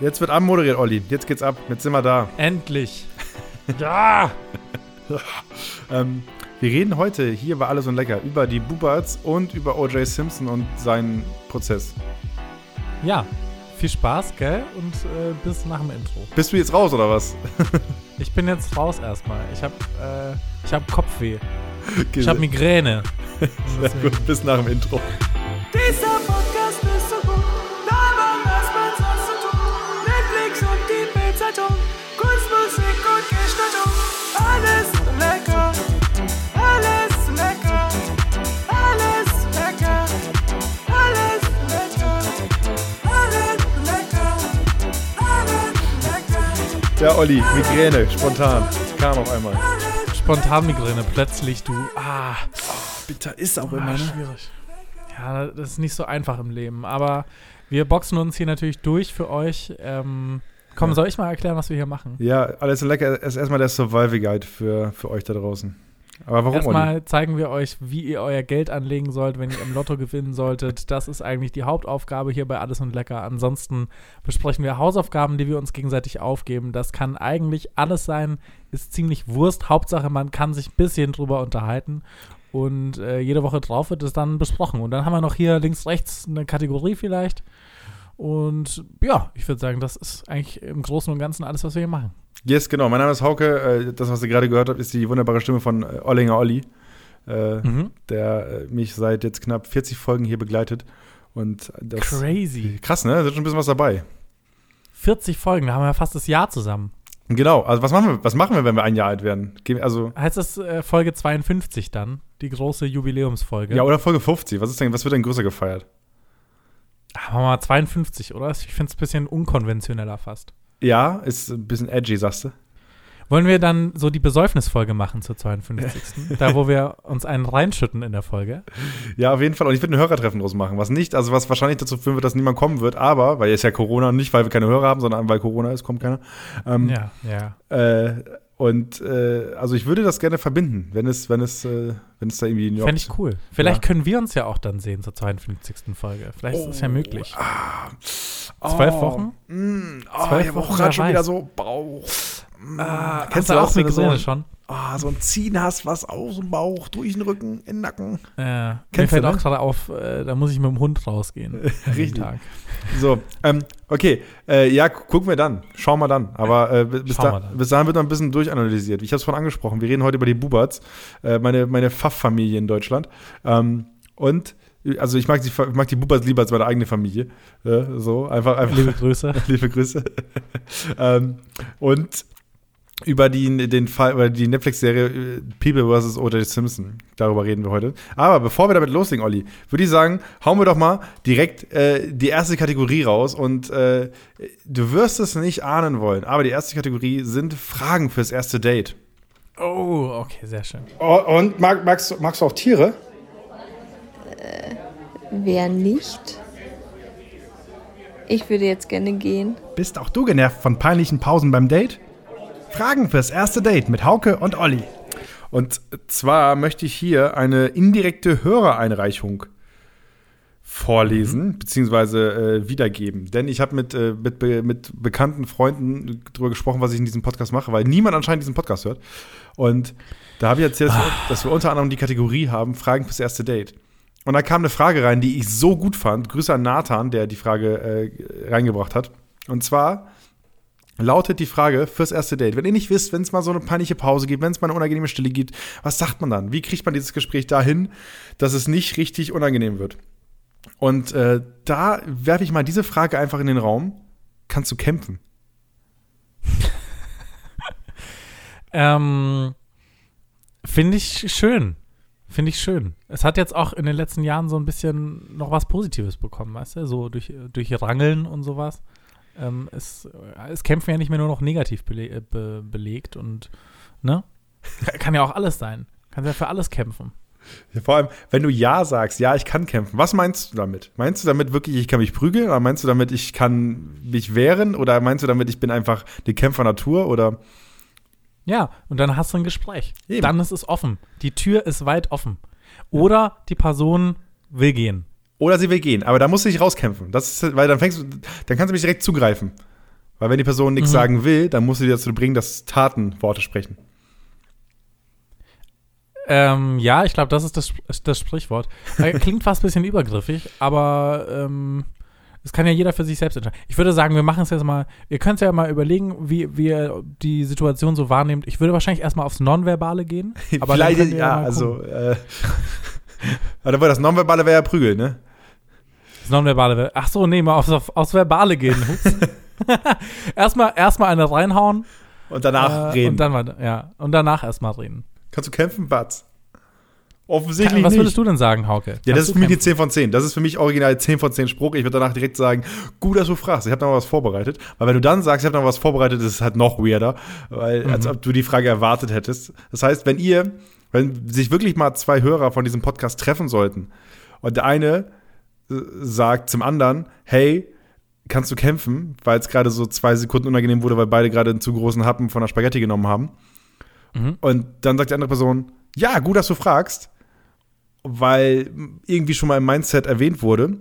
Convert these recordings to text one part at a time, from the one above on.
Jetzt wird anmoderiert, Olli. Jetzt geht's ab. Jetzt sind wir da. Endlich. ja! ähm, wir reden heute hier bei Alles und Lecker über die Bubards und über O.J. Simpson und seinen Prozess. Ja, viel Spaß, gell? Und äh, bis nach dem Intro. Bist du jetzt raus oder was? ich bin jetzt raus erstmal. Ich hab, äh, ich hab Kopfweh. Ich hab Migräne. Sehr gut, bis nach dem Intro. Dieser Ja, Olli, Migräne, spontan, kam auf einmal. Spontan Migräne, plötzlich du, ah. Oh, bitter ist auch ah, immer, ne? Schwierig. Ja, das ist nicht so einfach im Leben. Aber wir boxen uns hier natürlich durch für euch. Ähm, komm, ja. soll ich mal erklären, was wir hier machen? Ja, alles lecker ist erstmal der Survival Guide für, für euch da draußen. Aber warum? Erstmal zeigen wir euch, wie ihr euer Geld anlegen sollt, wenn ihr im Lotto gewinnen solltet. Das ist eigentlich die Hauptaufgabe hier bei Alles und Lecker. Ansonsten besprechen wir Hausaufgaben, die wir uns gegenseitig aufgeben. Das kann eigentlich alles sein, ist ziemlich Wurst. Hauptsache, man kann sich ein bisschen drüber unterhalten. Und äh, jede Woche drauf wird es dann besprochen. Und dann haben wir noch hier links, rechts eine Kategorie vielleicht. Und ja, ich würde sagen, das ist eigentlich im Großen und Ganzen alles, was wir hier machen. Yes, genau. Mein Name ist Hauke. Äh, das, was ihr gerade gehört habt, ist die wunderbare Stimme von äh, Ollinger Olli, äh, mhm. der mich seit jetzt knapp 40 Folgen hier begleitet. Und das, Crazy. Krass, ne? Da ist schon ein bisschen was dabei. 40 Folgen, da haben wir fast das Jahr zusammen. Genau, also was machen wir, was machen wir, wenn wir ein Jahr alt werden? Also heißt das äh, Folge 52 dann, die große Jubiläumsfolge? Ja, oder Folge 50. Was ist denn, was wird denn größer gefeiert? Ach, machen wir mal 52, oder? Ich finde es ein bisschen unkonventioneller fast. Ja, ist ein bisschen edgy, sagst du. Wollen wir dann so die Besäufnisfolge machen zur 52. da, wo wir uns einen reinschütten in der Folge? Ja, auf jeden Fall. Und ich würde ein Hörertreffen draus machen. Was nicht, also was wahrscheinlich dazu führen wird, dass niemand kommen wird, aber, weil jetzt ja Corona, nicht weil wir keine Hörer haben, sondern weil Corona ist, kommt keiner. Ähm, ja, ja. Äh, und äh, also ich würde das gerne verbinden, wenn es, wenn es, äh, wenn es da irgendwie Fände ich cool. Vielleicht ja. können wir uns ja auch dann sehen zur 52. Folge. Vielleicht oh, ist es ja möglich. Ah, Zwölf Wochen? Mm, oh, Zwölf ich Wochen gerade schon wieder so Bauch. Ah, kennst du auch Migräne so schon? Oh, so ein Ziehen hast, was aus dem Bauch, durch den Rücken, in den Nacken. Ja, Kennst mir fällt auch gerade auf, äh, da muss ich mit dem Hund rausgehen. Richtig. Tag. So, ähm, okay. Äh, ja, gucken wir dann. Schauen wir dann. Aber äh, bis, da, dann. bis dahin wird noch ein bisschen durchanalysiert. Ich habe es vorhin angesprochen. Wir reden heute über die Buberts, äh, meine, meine Pfaff-Familie in Deutschland. Ähm, und also ich mag die, ich mag die Buberts lieber als meine eigene Familie. Äh, so, einfach, einfach. Liebe Grüße. liebe Grüße. ähm, und über die, den Fall, über die Netflix-Serie äh, People vs. O.J. Simpson. Darüber reden wir heute. Aber bevor wir damit loslegen, Olli, würde ich sagen, hauen wir doch mal direkt äh, die erste Kategorie raus. Und äh, du wirst es nicht ahnen wollen, aber die erste Kategorie sind Fragen fürs erste Date. Oh, okay, sehr schön. Oh, und mag, magst, magst du auch Tiere? Äh, wer nicht? Ich würde jetzt gerne gehen. Bist auch du genervt von peinlichen Pausen beim Date? Fragen fürs erste Date mit Hauke und Olli. Und zwar möchte ich hier eine indirekte Hörereinreichung vorlesen mhm. bzw. Äh, wiedergeben. Denn ich habe mit, äh, mit, mit bekannten Freunden darüber gesprochen, was ich in diesem Podcast mache, weil niemand anscheinend diesen Podcast hört. Und da habe ich erzählt, ah. dass wir unter anderem die Kategorie haben, Fragen fürs erste Date. Und da kam eine Frage rein, die ich so gut fand. Grüße an Nathan, der die Frage äh, reingebracht hat. Und zwar lautet die Frage fürs erste Date. Wenn ihr nicht wisst, wenn es mal so eine peinliche Pause gibt, wenn es mal eine unangenehme Stille gibt, was sagt man dann? Wie kriegt man dieses Gespräch dahin, dass es nicht richtig unangenehm wird? Und äh, da werfe ich mal diese Frage einfach in den Raum. Kannst du kämpfen? ähm, Finde ich schön. Finde ich schön. Es hat jetzt auch in den letzten Jahren so ein bisschen noch was Positives bekommen, weißt du? So durch, durch Rangeln und sowas ähm, es, es Kämpfen ja nicht mehr nur noch negativ bele äh, be belegt und, ne? Kann ja auch alles sein. Kannst ja für alles kämpfen. Ja, vor allem, wenn du Ja sagst, ja, ich kann kämpfen, was meinst du damit? Meinst du damit wirklich, ich kann mich prügeln? Oder meinst du damit, ich kann mich wehren? Oder meinst du damit, ich bin einfach die Kämpfer-Natur? Oder. Ja, und dann hast du ein Gespräch. Eben. Dann ist es offen. Die Tür ist weit offen. Oder die Person will gehen. Oder sie will gehen, aber da musst du dich rauskämpfen. Das ist, weil dann fängst du, dann kannst du mich direkt zugreifen. Weil wenn die Person nichts Mhm. sagen will, dann musst du die dazu bringen, dass Taten Worte sprechen. Ähm, ja, ich glaube, das ist das, das Sprichwort. Äh, Klingt fast ein bisschen übergriffig, aber ähm, das kann ja jeder für sich selbst entscheiden. Ich würde sagen, wir machen es jetzt mal, ihr könnt ja mal überlegen, wie, wie ihr die Situation so wahrnehmt. Ich würde wahrscheinlich erstmal aufs Nonverbale gehen. Aber Vielleicht, ihr ja, mal also, äh, aber das Nonverbale wäre ja Prügel, ne? Das Nonverbale, ach so, nee, mal aufs, auf, aufs Verbale gehen. Erstmal, erstmal eine reinhauen. Und danach äh, reden. Und dann ja, und danach erstmal reden. Kannst du kämpfen, Batz? Offensichtlich Was nicht. würdest du denn sagen, Hauke? Ja, Kannst das ist für mich die kämpfen? 10 von 10. Das ist für mich original 10 von 10 Spruch. Ich würde danach direkt sagen, gut, dass du fragst. Ich habe noch was vorbereitet. Weil wenn du dann sagst, ich habe noch was vorbereitet, ist es halt noch weirder. Weil, als ob du die Frage erwartet hättest. Das heißt, wenn ihr, wenn sich wirklich mal zwei Hörer von diesem Podcast treffen sollten und der eine äh, sagt zum anderen, hey, kannst du kämpfen, weil es gerade so zwei Sekunden unangenehm wurde, weil beide gerade einen zu großen Happen von der Spaghetti genommen haben. Mhm. Und dann sagt die andere Person, ja, gut, dass du fragst, weil irgendwie schon mal im Mindset erwähnt wurde,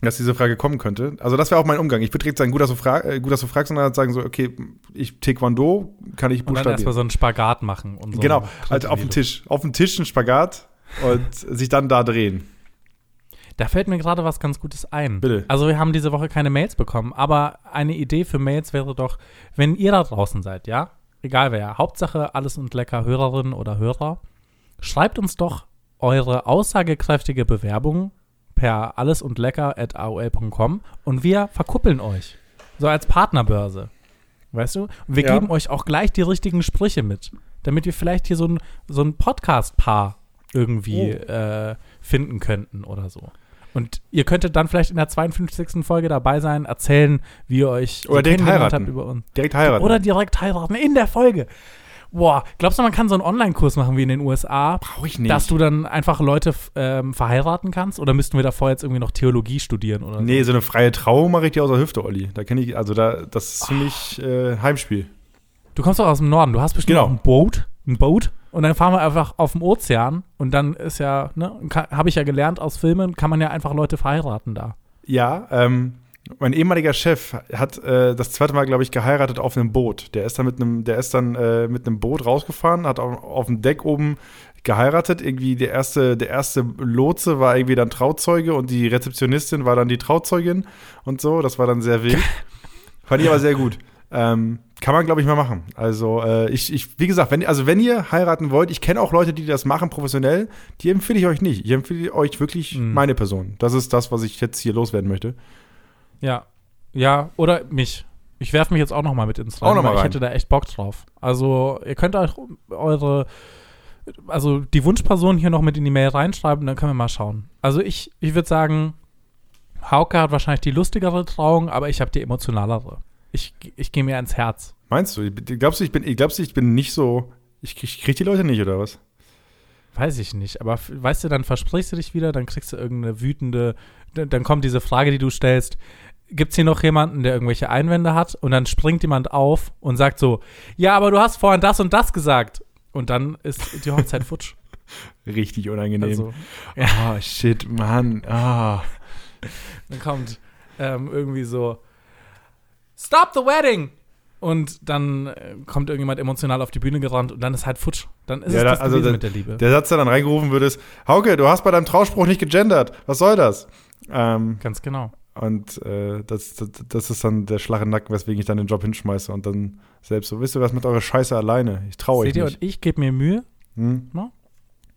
dass diese Frage kommen könnte. Also das wäre auch mein Umgang. Ich würde direkt sagen, gut, dass du, frag, äh, gut, dass du fragst, und dann sagen so, okay, ich Taekwondo kann ich Und dann erstmal buchstabieren. so einen Spagat machen. Und so Genau, einen halt auf dem. Tisch. Auf dem Tisch ein Spagat und sich dann da drehen. Da fällt mir gerade was ganz Gutes ein. Bitte. Also wir haben diese Woche keine Mails bekommen, aber eine Idee für Mails wäre doch, wenn ihr da draußen seid, ja, egal wer, Hauptsache alles und lecker Hörerinnen oder Hörer, schreibt uns doch eure aussagekräftige Bewerbung per alles und wir verkuppeln euch. So als Partnerbörse. Weißt du? Und wir Ja. geben euch auch gleich die richtigen Sprüche mit, damit wir vielleicht hier so ein, so ein Podcast-Paar irgendwie Oh. äh, finden könnten oder so. Und ihr könntet dann vielleicht in der 52. Folge dabei sein, erzählen, wie ihr euch Oder direkt kennengelernt heiraten. habt über uns. Direkt heiraten. Oder direkt heiraten in der Folge. Boah, glaubst du, man kann so einen Online-Kurs machen wie in den USA, Brauche ich nicht. dass du dann einfach Leute ähm, verheiraten kannst? Oder müssten wir davor jetzt irgendwie noch Theologie studieren oder nee, so eine freie Trauung mache ich dir aus der Hüfte, Olli. Da kenne ich, also da, das ist für mich äh, Heimspiel. so? Du kommst doch aus dem Norden, du hast bestimmt Genau. ein Boot, ein Boot und dann fahren wir einfach auf dem Ozean und dann ist ja, ne, habe ich ja gelernt aus Filmen, kann man ja einfach Leute verheiraten da. Ja, ähm, mein ehemaliger Chef hat äh, das zweite Mal, glaube ich, geheiratet auf einem Boot. Der ist dann mit einem, der ist dann äh, mit einem Boot rausgefahren, hat auf, auf dem Deck oben geheiratet. Irgendwie der erste, der erste Lotse war irgendwie dann Trauzeuge und die Rezeptionistin war dann die Trauzeugin und so. Das war dann sehr wild. Fand ich aber sehr gut. Ähm, kann man, glaube ich, mal machen. Also, äh, ich, ich, wie gesagt, wenn, also wenn ihr heiraten wollt, ich kenne auch Leute, die das machen professionell, die empfehle ich euch nicht. Ich empfehle euch wirklich Mhm. meine Person. Das ist das, was ich jetzt hier loswerden möchte. Ja. Ja, oder mich. Ich werfe mich jetzt auch noch mal mit ins Auch Rennen, noch mal weil ich hätte da echt Bock drauf. Also, ihr könnt euch eure, also die Wunschperson hier noch mit in die Mail reinschreiben, dann können wir mal schauen. Also ich, ich würde sagen, Hauke hat wahrscheinlich die lustigere Trauung, aber ich habe die emotionalere. Ich, ich gehe mir ins Herz. Meinst du? Glaubst du, ich bin, glaubst du, ich bin nicht so. Ich krieg, ich krieg die Leute nicht, oder was? Weiß ich nicht, aber weißt du, dann versprichst du dich wieder, dann kriegst du irgendeine wütende, dann kommt diese Frage, die du stellst, gibt es hier noch jemanden, der irgendwelche Einwände hat und dann springt jemand auf und sagt so, ja, aber du hast vorhin das und das gesagt und dann ist die Hochzeit futsch. Richtig unangenehm. Also, Ah, shit, Mann. Ah. dann kommt ähm, irgendwie so, stop the wedding! Und dann äh, kommt irgendjemand emotional auf die Bühne gerannt und dann ist halt futsch. Dann ist Ja, es da- das also da- mit der Liebe. Der Satz, der dann reingerufen wird, ist: Hauke, du hast bei deinem Trauspruch nicht gegendert. Was soll das? Ähm, Ganz genau. Und äh, das, das, das ist dann der Schlag im Nacken, weswegen ich dann den Job hinschmeiße und dann selbst so: Wisst ihr was mit eurer Scheiße alleine? Ich traue euch Seht ihr, nicht. und ich gebe mir Mühe, Hm?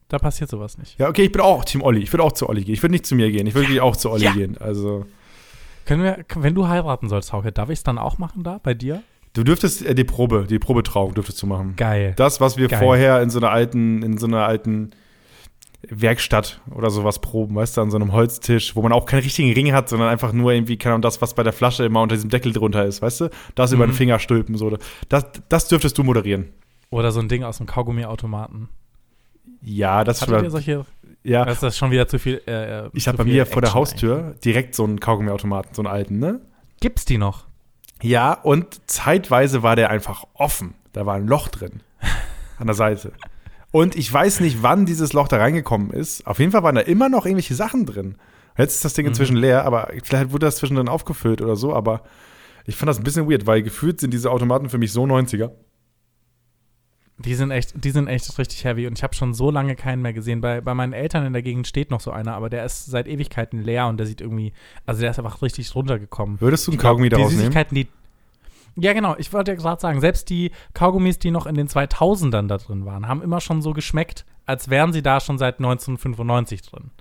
da passiert sowas nicht. Ja, okay, ich bin auch Team Olli. Ich würde auch zu Olli gehen. Ich würde nicht zu mir gehen. Ich würde wirklich auch zu Olli Ja. gehen. Also. Können wir, wenn du heiraten sollst, Hauke, darf ich es dann auch machen da bei dir? Du dürftest äh, die Probe, die Probetrauung dürftest du machen. Geil. Das, was wir Geil. vorher in so einer alten, in so einer alten Werkstatt oder sowas proben, weißt du, an so einem Holztisch, wo man auch keinen richtigen Ring hat, sondern einfach nur irgendwie, keine Ahnung, das, was bei der Flasche immer unter diesem Deckel drunter ist, weißt du? Das über Mhm. den Finger stülpen, so. Das, das dürftest du moderieren. Oder so ein Ding aus dem Kaugummiautomaten. Ja, das Hattet schon, solche? ja. Das ist schon wieder zu viel. Äh, Ich zu habe bei mir vor der Action Haustür direkt so einen Kaugummiautomaten, so einen alten, ne? eigentlich. Gibt's die noch? Ja, und zeitweise war der einfach offen. Da war ein Loch drin. An der Seite. Und ich weiß nicht, wann dieses Loch da reingekommen ist. Auf jeden Fall waren da immer noch irgendwelche Sachen drin. Jetzt ist das Ding Mhm. inzwischen leer, aber vielleicht wurde das zwischendrin aufgefüllt oder so, aber Ich fand das ein bisschen weird, weil gefühlt sind diese Automaten für mich so 90er. Die sind echt, die sind echt richtig heavy und ich habe schon so lange keinen mehr gesehen. Bei, bei meinen Eltern in der Gegend steht noch so einer, aber der ist seit Ewigkeiten leer und der sieht irgendwie, also der ist einfach richtig runtergekommen. Würdest du einen Kaugummi die daraus nehmen? Süßigkeiten, die ja, genau. Ich wollte ja gerade sagen, selbst die Kaugummis, die noch in den 2000ern da drin waren, haben immer schon so geschmeckt, als wären sie da schon seit 1995 drin.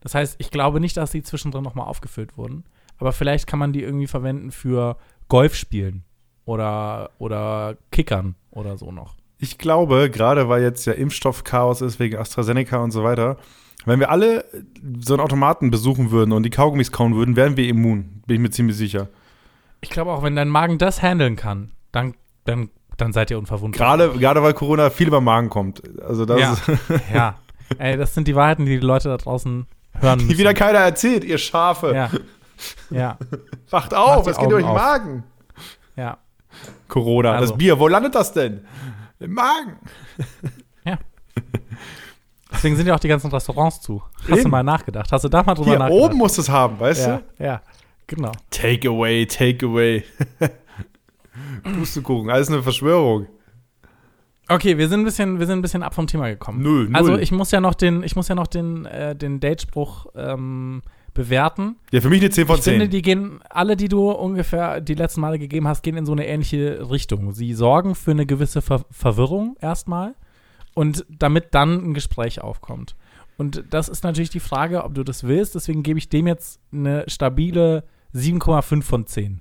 Das heißt, ich glaube nicht, dass die zwischendrin nochmal aufgefüllt wurden. Aber vielleicht kann man die irgendwie verwenden für Golfspielen oder, oder Kickern oder so noch. Ich glaube, gerade weil jetzt ja Impfstoffchaos ist wegen AstraZeneca und so weiter, wenn wir alle so einen Automaten besuchen würden und die Kaugummis kauen würden, wären wir immun. Bin ich mir ziemlich sicher. Ich glaube auch, wenn dein Magen das handeln kann, dann, dann, dann seid ihr unverwundbar. Gerade, gerade weil Corona viel über Magen kommt. Also das Ja. ist, ja. Ey, das sind die Wahrheiten, die die Leute da draußen hören müssen. die wieder keiner erzählt, ihr Schafe. Ja. Ja. Wacht auf, es geht durch den. Magen. Ja. Corona, Also. das Bier, wo landet das denn? Im Magen. Deswegen sind ja auch die ganzen Restaurants zu. Hast du Eben. mal nachgedacht? Hast du da mal drüber Hier nachgedacht? oben musst du es haben, weißt Ja, du? ja, genau. Take away, take away. Pustekuchen, alles eine Verschwörung. Okay, wir sind ein bisschen, wir sind ein bisschen ab vom Thema gekommen. Null, null. Also ich muss ja noch den, ich muss ja noch den, äh, den Datespruch ähm, bewerten. Ja, für mich eine 10 von Ich finde, 10. die gehen, alle, die du ungefähr die letzten Male gegeben hast, gehen in so eine ähnliche Richtung. Sie sorgen für eine gewisse Ver Verwirrung erstmal und damit dann ein Gespräch aufkommt. Und das ist natürlich die Frage, ob du das willst. Deswegen gebe ich dem jetzt eine stabile 7,5 von 10.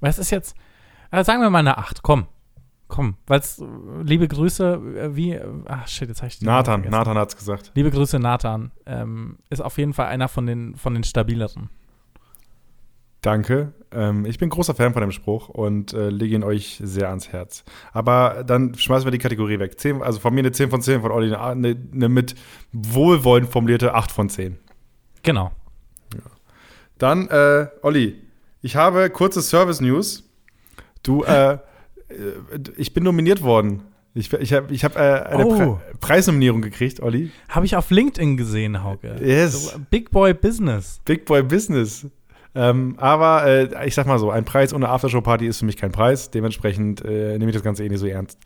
Weil es ist jetzt, äh, sagen wir mal eine 8, komm. Komm, weil es, liebe Grüße, äh, wie, äh, ach shit, jetzt habe ich Nathan. Nathan hat's gesagt. Liebe Grüße, Nathan. Ähm, ist auf jeden Fall einer von den, von den stabileren. Danke. Ähm, ich bin großer Fan von dem Spruch und äh, lege ihn euch sehr ans Herz. Aber dann schmeißen wir die Kategorie weg. 10, also von mir eine 10 von 10, von Olli eine, eine, eine mit wohlwollend formulierte 8 von 10. Genau. Dann, äh, Olli, ich habe kurze Service-News. Du, äh, äh, ich bin nominiert worden. Ich, ich habe ich hab, äh, eine Oh. Pre Preisnominierung gekriegt, Olli. Habe ich auf LinkedIn gesehen, Hauke. Yes. So, Big Boy Business. Big Boy Business. Ähm, aber äh, ich sag mal so, ein Preis ohne Aftershow-Party ist für mich kein Preis. Dementsprechend äh, nehme ich das Ganze eh nicht so ernst.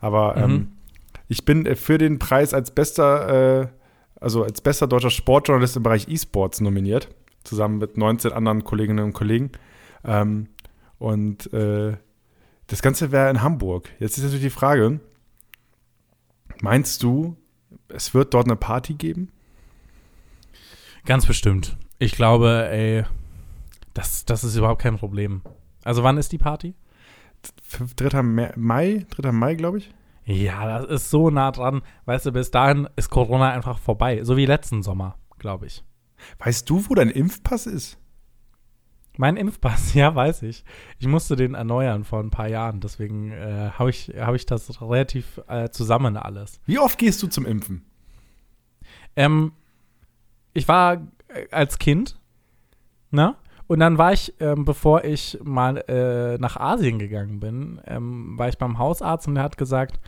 Aber ähm, Mhm. ich bin äh, für den Preis als bester, äh, also als bester deutscher Sportjournalist im Bereich E-Sports nominiert, zusammen mit 19 anderen Kolleginnen und Kollegen. Ähm, und äh, das Ganze wäre in Hamburg. Jetzt ist natürlich die Frage: Meinst du, es wird dort eine Party geben? Ganz bestimmt. Ich glaube, ey, das, das ist überhaupt kein Problem. Also wann ist die Party? 3. Mai, 3. Mai, glaube ich. Ja, das ist so nah dran. Weißt du, bis dahin ist Corona einfach vorbei. So wie letzten Sommer, glaube ich. Weißt du, wo dein Impfpass ist? Mein Impfpass, ja, weiß ich. Ich musste den erneuern vor ein paar Jahren. Deswegen äh, habe ich, hab ich das relativ äh, zusammen alles. Wie oft gehst du zum Impfen? Ähm, ich war äh, als Kind, ne? Und dann war ich, ähm, bevor ich mal äh, nach Asien gegangen bin, ähm, war ich beim Hausarzt und der hat gesagt,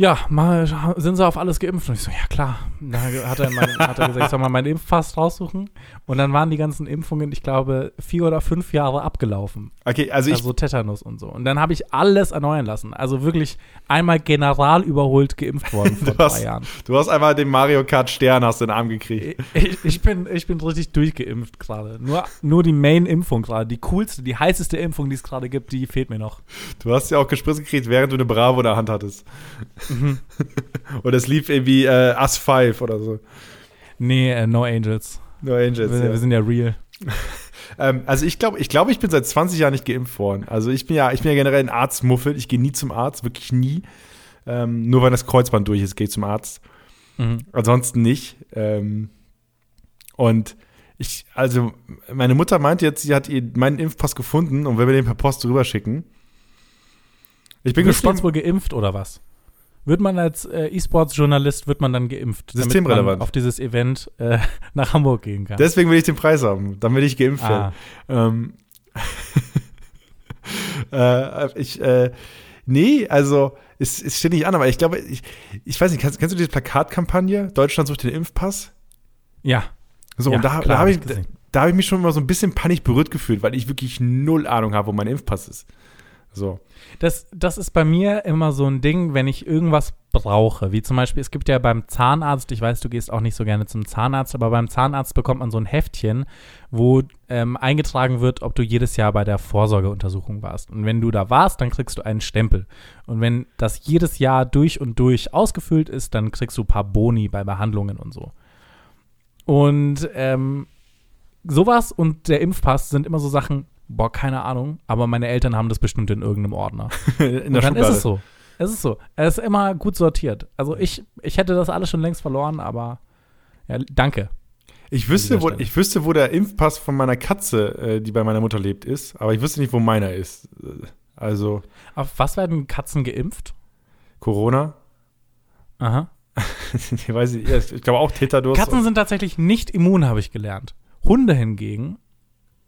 ja, mal, sind Sie auf alles geimpft? Und ich so, ja klar. Dann hat er, mein, hat er gesagt, ich soll mal meinen Impfpass raussuchen. Und dann waren die ganzen Impfungen, ich glaube, vier oder fünf Jahre abgelaufen. Okay, also ich, Also Tetanus und so. Und dann habe ich alles erneuern lassen. Also wirklich einmal general überholt geimpft worden vor Du hast- drei Jahren. du hast einmal den Mario Kart Stern hast in den Arm gekriegt. Ich, ich, bin, ich bin richtig durchgeimpft gerade. Nur, nur die Main-Impfung gerade. Die coolste, die heißeste Impfung, die es gerade gibt, die fehlt mir noch. Du hast ja auch gespritzt gekriegt, während du eine Bravo in der Hand hattest. Mhm. Und es lief irgendwie äh, Us 5 oder so. Nee, äh, No Angels. No Angels. Wir, ja. wir sind ja real. Ähm, also ich glaube, ich, glaube, ich bin seit 20 Jahren nicht geimpft worden. Also ich bin ja, ich bin ja generell ein Arztmuffel. Ich gehe nie zum Arzt, wirklich nie. Ähm, nur wenn das Kreuzband durch ist, gehe ich zum Arzt. Mhm. Ansonsten nicht. Ähm, und ich, also meine Mutter meinte jetzt, sie hat ihr meinen Impfpass gefunden und will mir den per Post rüberschicken. Ich bin Bist du gespannt. jetzt wohl geimpft oder was? Wird man als äh, E-Sports-Journalist, wird man dann geimpft? damit Systemrelevant. man auf dieses Event äh, nach Hamburg gehen kann. Deswegen will ich den Preis haben, damit ich geimpft werde. ah, Ähm, äh, ich, äh, nee, also es, es steht nicht an, aber ich glaube, ich, ich weiß nicht, kennst, kennst du diese Plakatkampagne? Deutschland sucht den Impfpass? ja. So, ja, und da, da habe ich, hab da habe ich mich schon immer so ein bisschen panisch berührt gefühlt, weil ich wirklich null Ahnung habe, wo mein Impfpass ist. So. Das, das ist bei mir immer so ein Ding, wenn ich irgendwas brauche. Wie zum Beispiel, es gibt ja beim Zahnarzt, ich weiß, du gehst auch nicht so gerne zum Zahnarzt, aber beim Zahnarzt bekommt man so ein Heftchen, wo ähm, eingetragen wird, ob du jedes Jahr bei der Vorsorgeuntersuchung warst. Und wenn du da warst, dann kriegst du einen Stempel. Und wenn das jedes Jahr durch und durch ausgefüllt ist, dann kriegst du ein paar Boni bei Behandlungen und so. Und ähm, sowas und der Impfpass sind immer so Sachen, boah, keine Ahnung, aber meine Eltern haben das bestimmt in irgendeinem Ordner. In Und dann ist es so. Es ist so. Es ist immer gut sortiert. Also ich, ich hätte das alles schon längst verloren, aber ja, danke. Ich wüsste, wo, ich wüsste, wo der Impfpass von meiner Katze, äh, die bei meiner Mutter lebt, ist, aber ich wüsste nicht, wo meiner ist. Äh, Also Auf was werden Katzen geimpft? Corona. Aha. ich weiß nicht, ich glaube auch Teterdurst. Katzen sind tatsächlich nicht immun, habe ich gelernt. Hunde hingegen,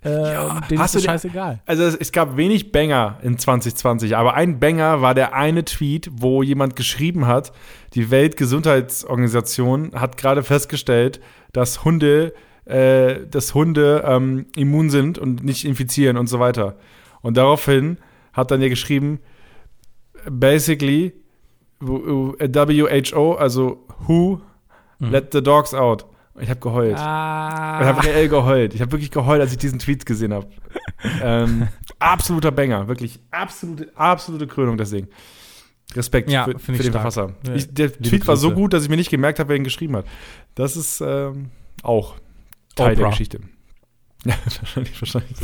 äh, Ja, denen hast ist es scheißegal. Also es, es gab wenig Banger in 2020, aber ein Banger war der eine Tweet, wo jemand geschrieben hat, die Weltgesundheitsorganisation hat gerade festgestellt, dass Hunde, äh, dass Hunde ähm, immun sind und nicht infizieren und so weiter. Und daraufhin hat dann ja geschrieben, basically WHO, also Who let the dogs out. Ich habe geheult. Ich Ah, habe reell geheult. Ich habe wirklich geheult, als ich diesen Tweet gesehen habe. ähm, absoluter Banger, wirklich absolute, absolute Krönung deswegen. Respekt Ja, für, für ich den stark. Verfasser. Ich, der liebe Tweet war so gut, dass ich mir nicht gemerkt habe, wer ihn geschrieben hat. Das ist ähm, auch Teil der Oprah. Geschichte. Ja, wahrscheinlich, wahrscheinlich.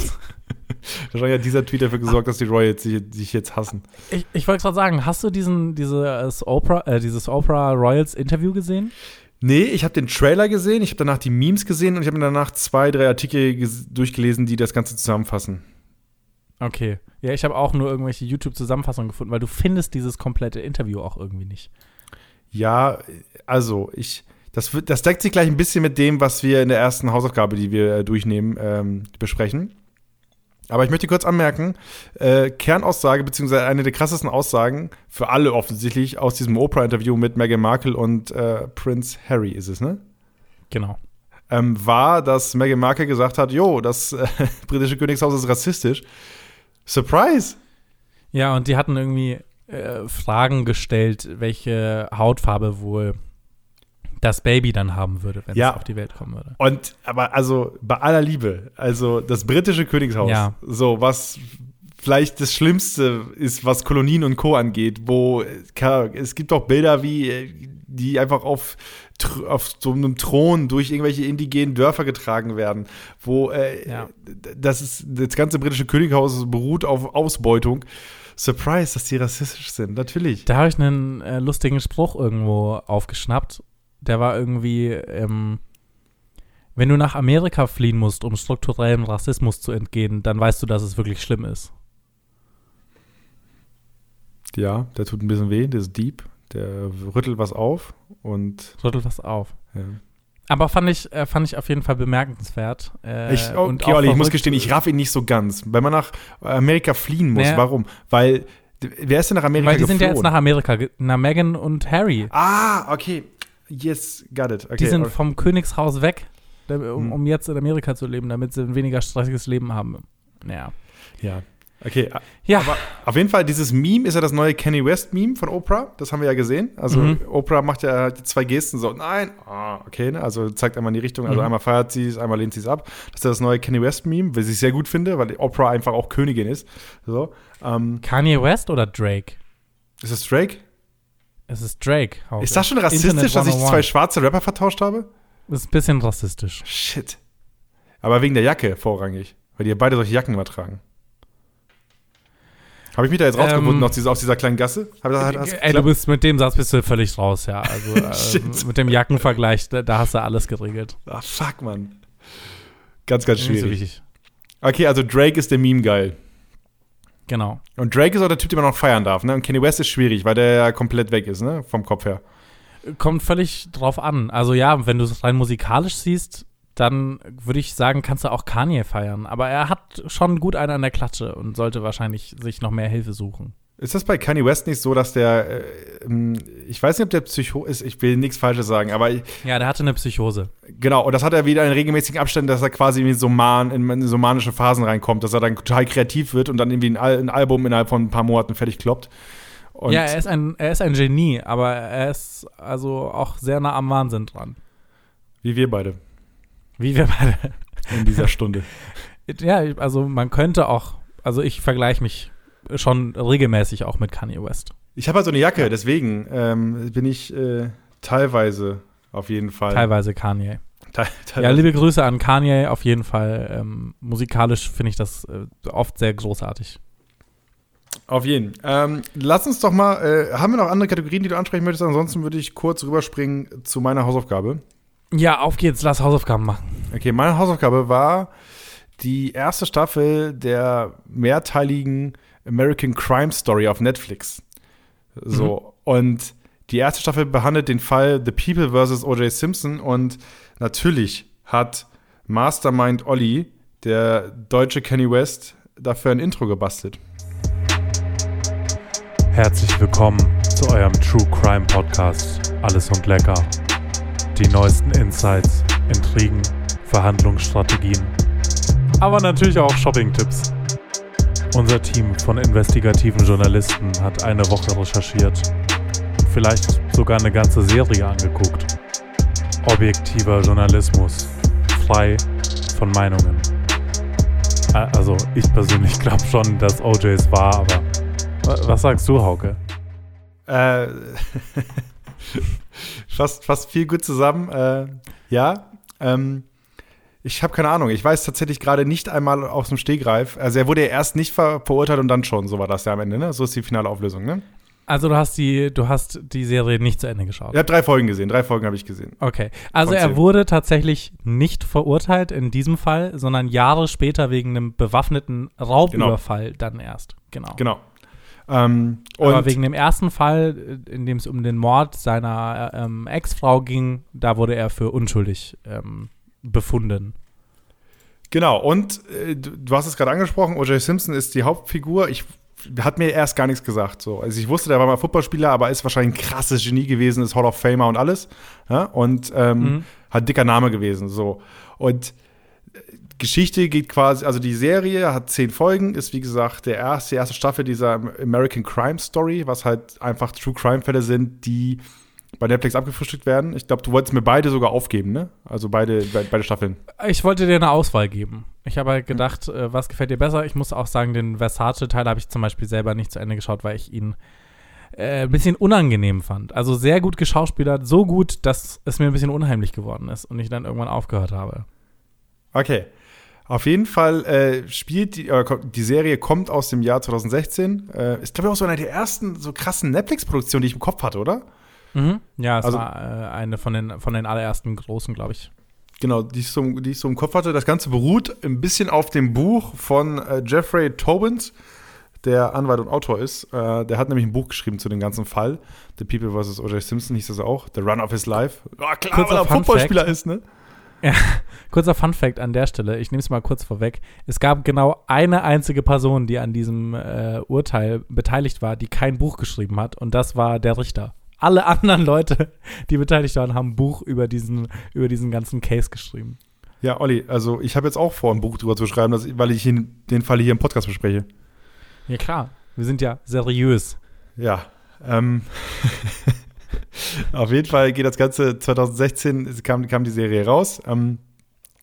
wahrscheinlich hat dieser Tweet dafür gesorgt, dass die Royals sich, sich jetzt hassen. ich, ich wollte gerade sagen, hast du diesen, dieses Oprah, äh, dieses Oprah Royals Interview gesehen? Nee, ich habe den Trailer gesehen, ich habe danach die Memes gesehen und ich habe mir danach zwei, drei Artikel durchgelesen, die das Ganze zusammenfassen. Okay. Ja, ich habe auch nur irgendwelche YouTube-Zusammenfassungen gefunden, weil du findest dieses komplette Interview auch irgendwie nicht. Ja, also ich, das, das deckt sich gleich ein bisschen mit dem, was wir in der ersten Hausaufgabe, die wir äh, durchnehmen, ähm, besprechen. Aber ich möchte kurz anmerken, äh, Kernaussage, beziehungsweise eine der krassesten Aussagen, für alle offensichtlich, aus diesem Oprah-Interview mit Meghan Markle und äh, Prince Harry ist es, ne? Genau. Ähm, war, dass Meghan Markle gesagt hat, jo, das äh, britische Königshaus ist rassistisch. Surprise! Ja, und die hatten irgendwie äh, Fragen gestellt, welche Hautfarbe wohl das Baby dann haben würde, wenn Ja. es auf die Welt kommen würde. Und, aber also, bei aller Liebe, also das britische Königshaus, Ja. so was vielleicht das Schlimmste ist, was Kolonien und Co. angeht, wo es gibt auch Bilder, wie die einfach auf, auf so einem Thron durch irgendwelche indigenen Dörfer getragen werden, wo äh, Ja. das ist das ganze britische Könighaus beruht auf Ausbeutung. Surprise, dass die rassistisch sind, natürlich. Da habe ich einen äh, lustigen Spruch irgendwo aufgeschnappt. Der war irgendwie, ähm, wenn du nach Amerika fliehen musst, um strukturellem Rassismus zu entgehen, dann weißt du, dass es wirklich schlimm ist. Ja, der tut ein bisschen weh, der ist deep, der rüttelt was auf und Rüttelt was auf. ja. Aber fand ich, äh, fand ich auf jeden Fall bemerkenswert. Äh, Ich, und okay, Olli, ich muss gestehen, ich raff ihn nicht so ganz. Wenn man nach Amerika fliehen muss, Naja. warum? Weil, wer ist denn nach Amerika Weil die sind ja jetzt geflohen? nach Amerika, na Meghan und Harry. ah, okay. Yes, got it. Okay. Die sind vom Königshaus weg, um, Hm. um jetzt in Amerika zu leben, damit sie ein weniger stressiges Leben haben. Ja. ja. Okay, Ja, aber auf jeden Fall, dieses Meme ist ja das neue Kanye West-Meme von Oprah. Das haben wir ja gesehen. Also, Mhm. Oprah macht ja zwei Gesten so, nein, ah, okay, ne? also zeigt einmal in die Richtung. Also, Mhm. einmal feiert sie es, einmal lehnt sie es ab. Das ist ja das neue Kanye West-Meme, was ich sehr gut finde, weil Oprah einfach auch Königin ist. So. Ähm, Kanye West oder Drake? ist das Drake? Es ist Drake. Hauke. Ist das schon rassistisch, Internet dass ich 101. zwei schwarze Rapper vertauscht habe? Das ist ein bisschen rassistisch. Shit. Aber wegen der Jacke vorrangig. Weil die ja beide solche Jacken immer tragen. Habe ich mich da jetzt rausgefunden Ähm, aus dieser, aus dieser kleinen Gasse? Hat's Ey, du bist mit dem Satz bist du völlig raus, ja. Also äh, mit dem Jackenvergleich, da, da hast du alles geregelt. ah, fuck, Mann. Ganz, ganz so schwierig. wichtig. Okay, also Drake ist der Meme geil. Genau. Und Drake ist auch der Typ, den man noch feiern darf, ne? Und Kanye West ist schwierig, weil der ja komplett weg ist, ne? Vom Kopf her. Kommt völlig drauf an. Also ja, wenn du es rein musikalisch siehst, dann würde ich sagen, kannst du auch Kanye feiern. Aber er hat schon gut einen an der Klatsche und sollte wahrscheinlich sich noch mehr Hilfe suchen. Ist das bei Kanye West nicht so, dass der, äh, ähm, ich weiß nicht, ob der Psycho ist, ich will nichts Falsches sagen, aber ich, Ja, der hatte eine Psychose. genau, und das hat er wieder in regelmäßigen Abständen, dass er quasi in so, man, in so manische Phasen reinkommt, dass er dann total kreativ wird und dann irgendwie ein, Al ein Album innerhalb von ein paar Monaten fertig kloppt. Und ja, er ist, ein, er ist ein Genie, aber er ist also auch sehr nah am Wahnsinn dran. wie wir beide Wie wir beide. in dieser Stunde. Ja, also man könnte auch, also ich vergleiche mich schon regelmäßig auch mit Kanye West. Ich habe halt so eine Jacke, deswegen ähm, bin ich äh, teilweise auf jeden Fall. Teilweise Kanye. Te Ja, liebe Grüße an Kanye, auf jeden Fall. Ähm, musikalisch finde ich das äh, oft sehr großartig. Auf jeden. Ähm, lass uns doch mal, äh, haben wir noch andere Kategorien, die du ansprechen möchtest? Ansonsten würde ich kurz rüberspringen zu meiner Hausaufgabe. Ja, auf geht's, lass Hausaufgaben machen. Okay, meine Hausaufgabe war die erste Staffel der mehrteiligen American Crime Story auf Netflix. So, und die erste Staffel behandelt den Fall The People vs. O.J. Simpson und natürlich hat Mastermind Olli, der deutsche Kenny West, dafür ein Intro gebastelt. Herzlich willkommen zu eurem True Crime Podcast Alles und Lecker. Die neuesten Insights, Intrigen, Verhandlungsstrategien, aber natürlich auch Shopping-Tipps. Unser Team von investigativen Journalisten hat eine Woche recherchiert und vielleicht sogar eine ganze Serie angeguckt. Objektiver Journalismus, frei von Meinungen. Also ich persönlich glaube schon, dass OJ es war, aber wa- was sagst du, Hauke? Äh, fast, fast viel gut zusammen. Äh, ja, ähm, ich habe keine Ahnung. Ich weiß tatsächlich gerade nicht einmal aus dem Stegreif. Also er wurde ja erst nicht ver verurteilt und dann schon. So war das ja am Ende. Ne? So ist die finale Auflösung. Ne? Also du hast die, du hast die Serie nicht zu Ende geschaut. Ich habe drei Folgen gesehen. Drei Folgen habe ich gesehen. Okay. Also er wurde tatsächlich nicht verurteilt in diesem Fall, sondern Jahre später wegen einem bewaffneten Raubüberfall dann erst. Genau. Genau. Ähm, Aber wegen dem ersten Fall, in dem es um den Mord seiner äh, ähm, Ex-Frau ging, da wurde er für unschuldig ähm, befunden. Genau, und äh, du, hast es gerade angesprochen, O.J. Simpson ist die Hauptfigur. Ich hat mir erst gar nichts gesagt. So. Also ich wusste, der war mal Footballspieler, aber ist wahrscheinlich ein krasses Genie gewesen, ist Hall of Famer und alles. Ja? Und ähm, Mhm. hat dicker Name gewesen. So. Und äh, Geschichte geht quasi, also die Serie hat zehn Folgen, ist wie gesagt der erste, die erste Staffel dieser American Crime Story, was halt einfach True Crime Fälle sind, die bei Netflix abgefrühstückt werden. Ich glaube, du wolltest mir beide sogar aufgeben, ne? Also beide, be beide Staffeln. Ich wollte dir eine Auswahl geben. Ich habe halt gedacht, äh, was gefällt dir besser? Ich muss auch sagen, den Versace-Teil habe ich zum Beispiel selber nicht zu Ende geschaut, weil ich ihn äh, ein bisschen unangenehm fand. Also sehr gut geschauspielert, so gut, dass es mir ein bisschen unheimlich geworden ist und ich dann irgendwann aufgehört habe. Okay. Auf jeden Fall äh, spielt die, äh, die Serie kommt aus dem Jahr 2016. Äh, ist, glaube ich, auch so eine der ersten so krassen Netflix-Produktionen, die ich im Kopf hatte, oder? Mhm. Ja, es Also- war äh, eine von den, von den allerersten großen, glaube ich. Genau, die ich, so, die ich so im Kopf hatte. Das Ganze beruht ein bisschen auf dem Buch von äh, Jeffrey Tobin, der Anwalt und Autor ist. Äh, der hat nämlich ein Buch geschrieben zu dem ganzen Fall. The People vs. O.J. Simpson hieß das auch. The Run of His Life. Ja, klar, Kurzer weil er Fun Footballspieler ist, ne? Kurzer Fun-Fact an der Stelle, ich nehme es mal kurz vorweg. Es gab genau eine einzige Person, die an diesem äh, Urteil beteiligt war, die kein Buch geschrieben hat, und das war der Richter. Alle anderen Leute, die beteiligt waren, haben ein Buch über diesen, über diesen ganzen Case geschrieben. Ja, Olli, also ich habe jetzt auch vor, ein Buch drüber zu schreiben, dass, weil ich ihn, den Fall hier im Podcast bespreche. Ja, klar. Wir sind ja seriös. Ja. Ähm, auf jeden Fall geht das Ganze 2016 kam, kam die Serie raus. Ähm,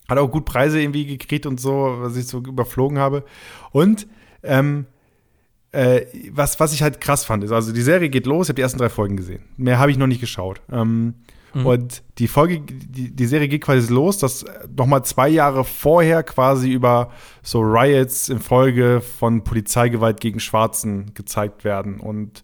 hat auch gut Preise irgendwie gekriegt und so, was ich so überflogen habe. Und ähm, äh, was, was ich halt krass fand, ist, also die Serie geht los, ich habe die ersten drei Folgen gesehen. Mehr habe ich noch nicht geschaut. Ähm, Mhm. Und die Folge, die, die Serie geht quasi los, dass noch mal zwei Jahre vorher quasi über so Riots in Folge von Polizeigewalt gegen Schwarzen gezeigt werden. Und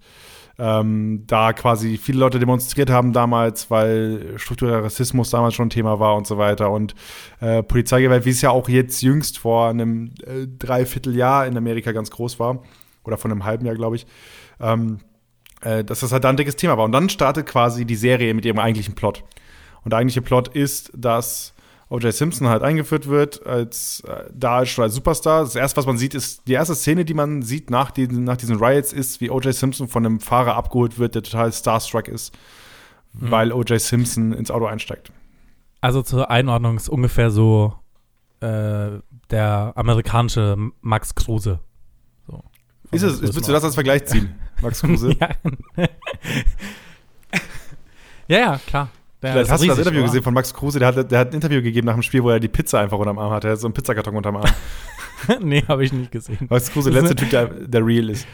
ähm, da quasi viele Leute demonstriert haben damals, weil struktureller Rassismus damals schon ein Thema war und so weiter. Und äh, Polizeigewalt, wie es ja auch jetzt jüngst vor einem äh, Dreivierteljahr in Amerika ganz groß war, oder von einem halben Jahr, glaube ich, ähm, äh, dass das halt da ein dickes Thema war. Und dann startet quasi die Serie mit ihrem eigentlichen Plot. Und der eigentliche Plot ist, dass O.J. Simpson halt eingeführt wird, als äh, da als, als Superstar. Das erste, was man sieht, ist die erste Szene, die man sieht nach, diesen, nach diesen Riots, ist, wie O.J. Simpson von einem Fahrer abgeholt wird, der total starstruck ist, Mhm. weil O.J. Simpson ins Auto einsteigt. Also zur Einordnung ist ungefähr so äh, der amerikanische Max Kruse. Ist es, willst du das als Vergleich ziehen, Max Kruse? ja. ja, ja, klar. Der Vielleicht hast du das Interview oder? gesehen von Max Kruse, der hat, der hat ein Interview gegeben nach dem Spiel, wo er die Pizza einfach unterm Arm hatte. Er hat so einen Pizzakarton unterm Arm. nee, habe ich nicht gesehen. Max Kruse, der letzte Typ, der, der real ist.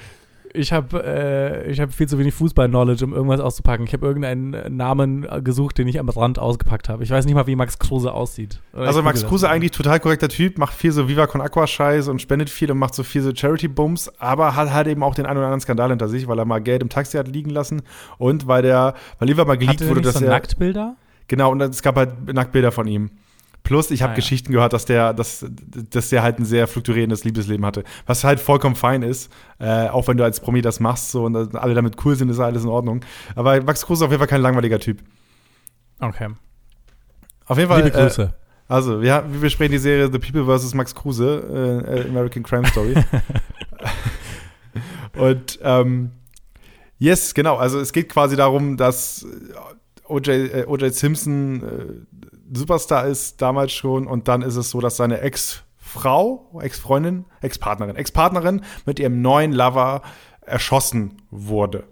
Ich habe äh, ich hab viel zu wenig Fußball-Knowledge, um irgendwas auszupacken. Ich habe irgendeinen Namen gesucht, den ich am Rand ausgepackt habe. Ich weiß nicht mal, wie Max Kruse aussieht. Oder Also Max Kruse eigentlich total korrekter Typ, macht viel so Viva Con Aqua Scheiß und spendet viel und macht so viel so Charity Bums, aber hat halt eben auch den einen oder anderen Skandal hinter sich, weil er mal Geld im Taxi hat liegen lassen und weil der weil lieber mal geleakt wurde, dass so er Nacktbilder? genau und es gab halt Nacktbilder von ihm. Plus, ich habe Ah, ja. Geschichten gehört, dass der, dass, dass der halt ein sehr fluktuierendes Liebesleben hatte. Was halt vollkommen fein ist. Äh, auch wenn du als Promi das machst so, und alle damit cool sind, ist alles in Ordnung. Aber Max Kruse ist auf jeden Fall kein langweiliger Typ. Okay. Auf jeden Fall. Liebe Grüße. Äh, also, wir, wir besprechen die Serie The People vs. Max Kruse, äh, American Crime Story. Und ähm, yes, genau. Also es geht quasi darum, dass O.J. Äh, O.J. Simpson äh, Superstar ist damals schon und dann ist es so, dass seine Ex-Frau, Ex-Freundin, Ex-Partnerin, Ex-Partnerin mit ihrem neuen Lover erschossen wurde.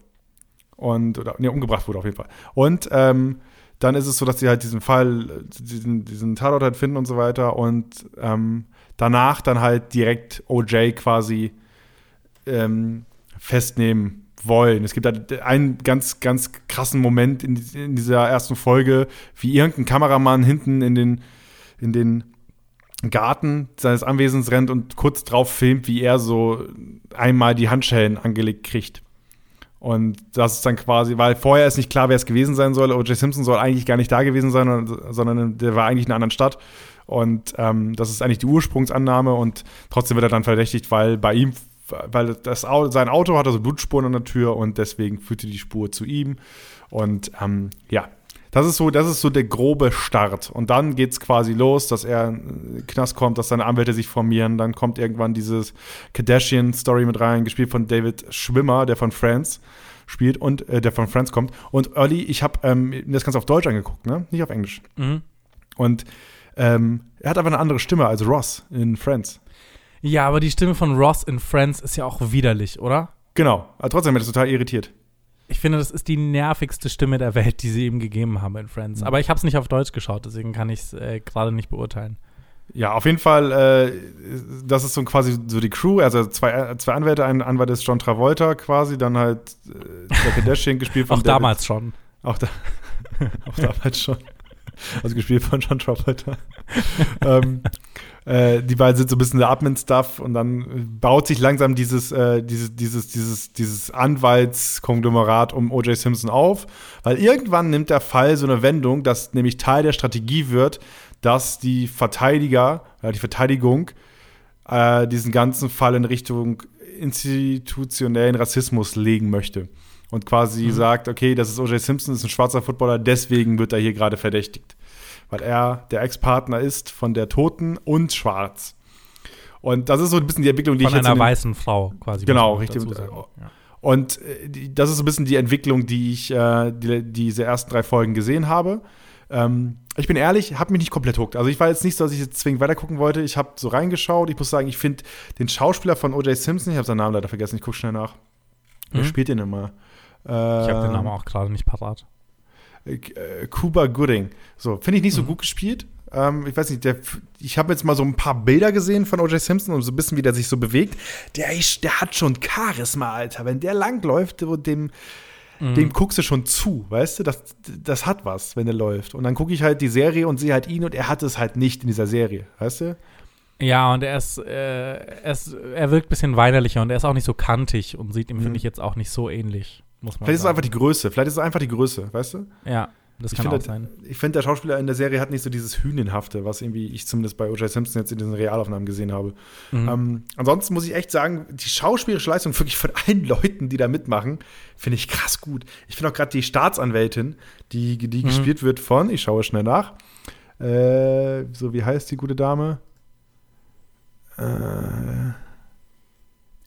Und, oder, nee, umgebracht wurde auf jeden Fall. Und ähm, dann ist es so, dass sie halt diesen Fall, diesen, diesen Tatort halt finden und so weiter und ähm, danach dann halt direkt OJ quasi ähm, festnehmen wollen. Es gibt halt einen ganz, ganz krassen Moment in, in dieser ersten Folge, wie irgendein Kameramann hinten in den, in den Garten seines Anwesens rennt und kurz drauf filmt, wie er so einmal die Handschellen angelegt kriegt. Und das ist dann quasi, weil vorher ist nicht klar, wer es gewesen sein soll. O.J. Simpson soll eigentlich gar nicht da gewesen sein, sondern der war eigentlich in einer anderen Stadt. Und ähm, das ist eigentlich die Ursprungsannahme und trotzdem wird er dann verdächtigt, weil bei ihm, weil das, Au- sein Auto hatte so Blutspuren an der Tür und deswegen führte die Spur zu ihm. Und ähm, ja, das ist so, das ist so der grobe Start. Und dann geht es quasi los, dass er in den Knast kommt, dass seine Anwälte sich formieren. Dann kommt irgendwann dieses Kardashian-Story mit rein, gespielt von David Schwimmer, der von Friends spielt und äh, der von Friends kommt. Und Early, ich habe ähm, mir das Ganze auf Deutsch angeguckt, ne? Nicht auf Englisch. Mhm. Und ähm, er hat aber eine andere Stimme als Ross in Friends. Ja, aber die Stimme von Ross in Friends ist ja auch widerlich, oder? Genau, aber trotzdem hat er total irritiert. Ich finde, das ist die nervigste Stimme der Welt, die sie ihm gegeben haben in Friends. Mhm. Aber ich habe es nicht auf Deutsch geschaut, deswegen kann ich es äh, gerade nicht beurteilen. Ja, auf jeden Fall, äh, das ist so quasi so die Crew, also zwei, zwei Anwälte, ein Anwalt ist John Travolta quasi, dann halt äh, der Kardashian gespielt von Auch David- damals schon. Auch, da, auch damals schon. Also gespielt von John Travolta. ähm, äh, die beiden sind so ein bisschen der Admin-Stuff und dann baut sich langsam dieses, äh, dieses, dieses, dieses, dieses Anwaltskonglomerat um O.J. Simpson auf, weil irgendwann nimmt der Fall so eine Wendung, dass nämlich Teil der Strategie wird, dass die Verteidiger, äh, die Verteidigung äh, diesen ganzen Fall in Richtung institutionellen Rassismus legen möchte. Und quasi sagt, okay, das ist O.J. Simpson, ist ein schwarzer Footballer, deswegen wird er hier gerade verdächtigt. Weil er der Ex-Partner ist von der Toten und schwarz. Und das ist so ein bisschen die Entwicklung, die Von ich jetzt einer in den- weißen Frau quasi. Genau, richtig. Und äh, das ist so ein bisschen die Entwicklung, die ich äh, die, diese ersten drei Folgen gesehen habe. Ähm, ich bin ehrlich, habe mich nicht komplett hooked. Also ich war jetzt nicht so, dass ich jetzt zwingend weitergucken wollte. Ich habe so reingeschaut. Ich muss sagen, ich finde den Schauspieler von O.J. Simpson, ich habe seinen Namen leider vergessen, ich gucke schnell nach. Wer Mhm. spielt den immer? Ich habe den Ähm, Namen auch gerade nicht parat. äh, Cuba Gooding. So, finde ich nicht so Mhm. gut gespielt. Ähm, ich weiß nicht, der, ich habe jetzt mal so ein paar Bilder gesehen von O.J. Simpson und so ein bisschen, wie der sich so bewegt. Der, ist- der hat schon Charisma, Alter. Wenn der langläuft, dem, Mhm. dem guckst du schon zu, weißt du? Das, das hat was, wenn der läuft. Und dann gucke ich halt die Serie und sehe halt ihn und er hat es halt nicht in dieser Serie, weißt du? Ja, und er ist, äh, er ist, er wirkt ein bisschen weinerlicher und er ist auch nicht so kantig und sieht ihm, Mhm. finde ich, jetzt auch nicht so ähnlich, muss man Vielleicht ist es sagen. einfach die Größe. Vielleicht ist es einfach die Größe, weißt du? Ja, das Ich kann finde, auch sein. Ich finde, der Schauspieler in der Serie hat nicht so dieses Hühnenhafte, was irgendwie ich zumindest bei O.J. Simpson jetzt in diesen Realaufnahmen gesehen habe. Mhm. Ähm, ansonsten muss ich echt sagen, die schauspielerische Leistung wirklich von allen Leuten, die da mitmachen, finde ich krass gut. Ich finde auch gerade die Staatsanwältin, die, die Mhm. gespielt wird von, ich schaue schnell nach, Äh, so, wie heißt die gute Dame? Äh,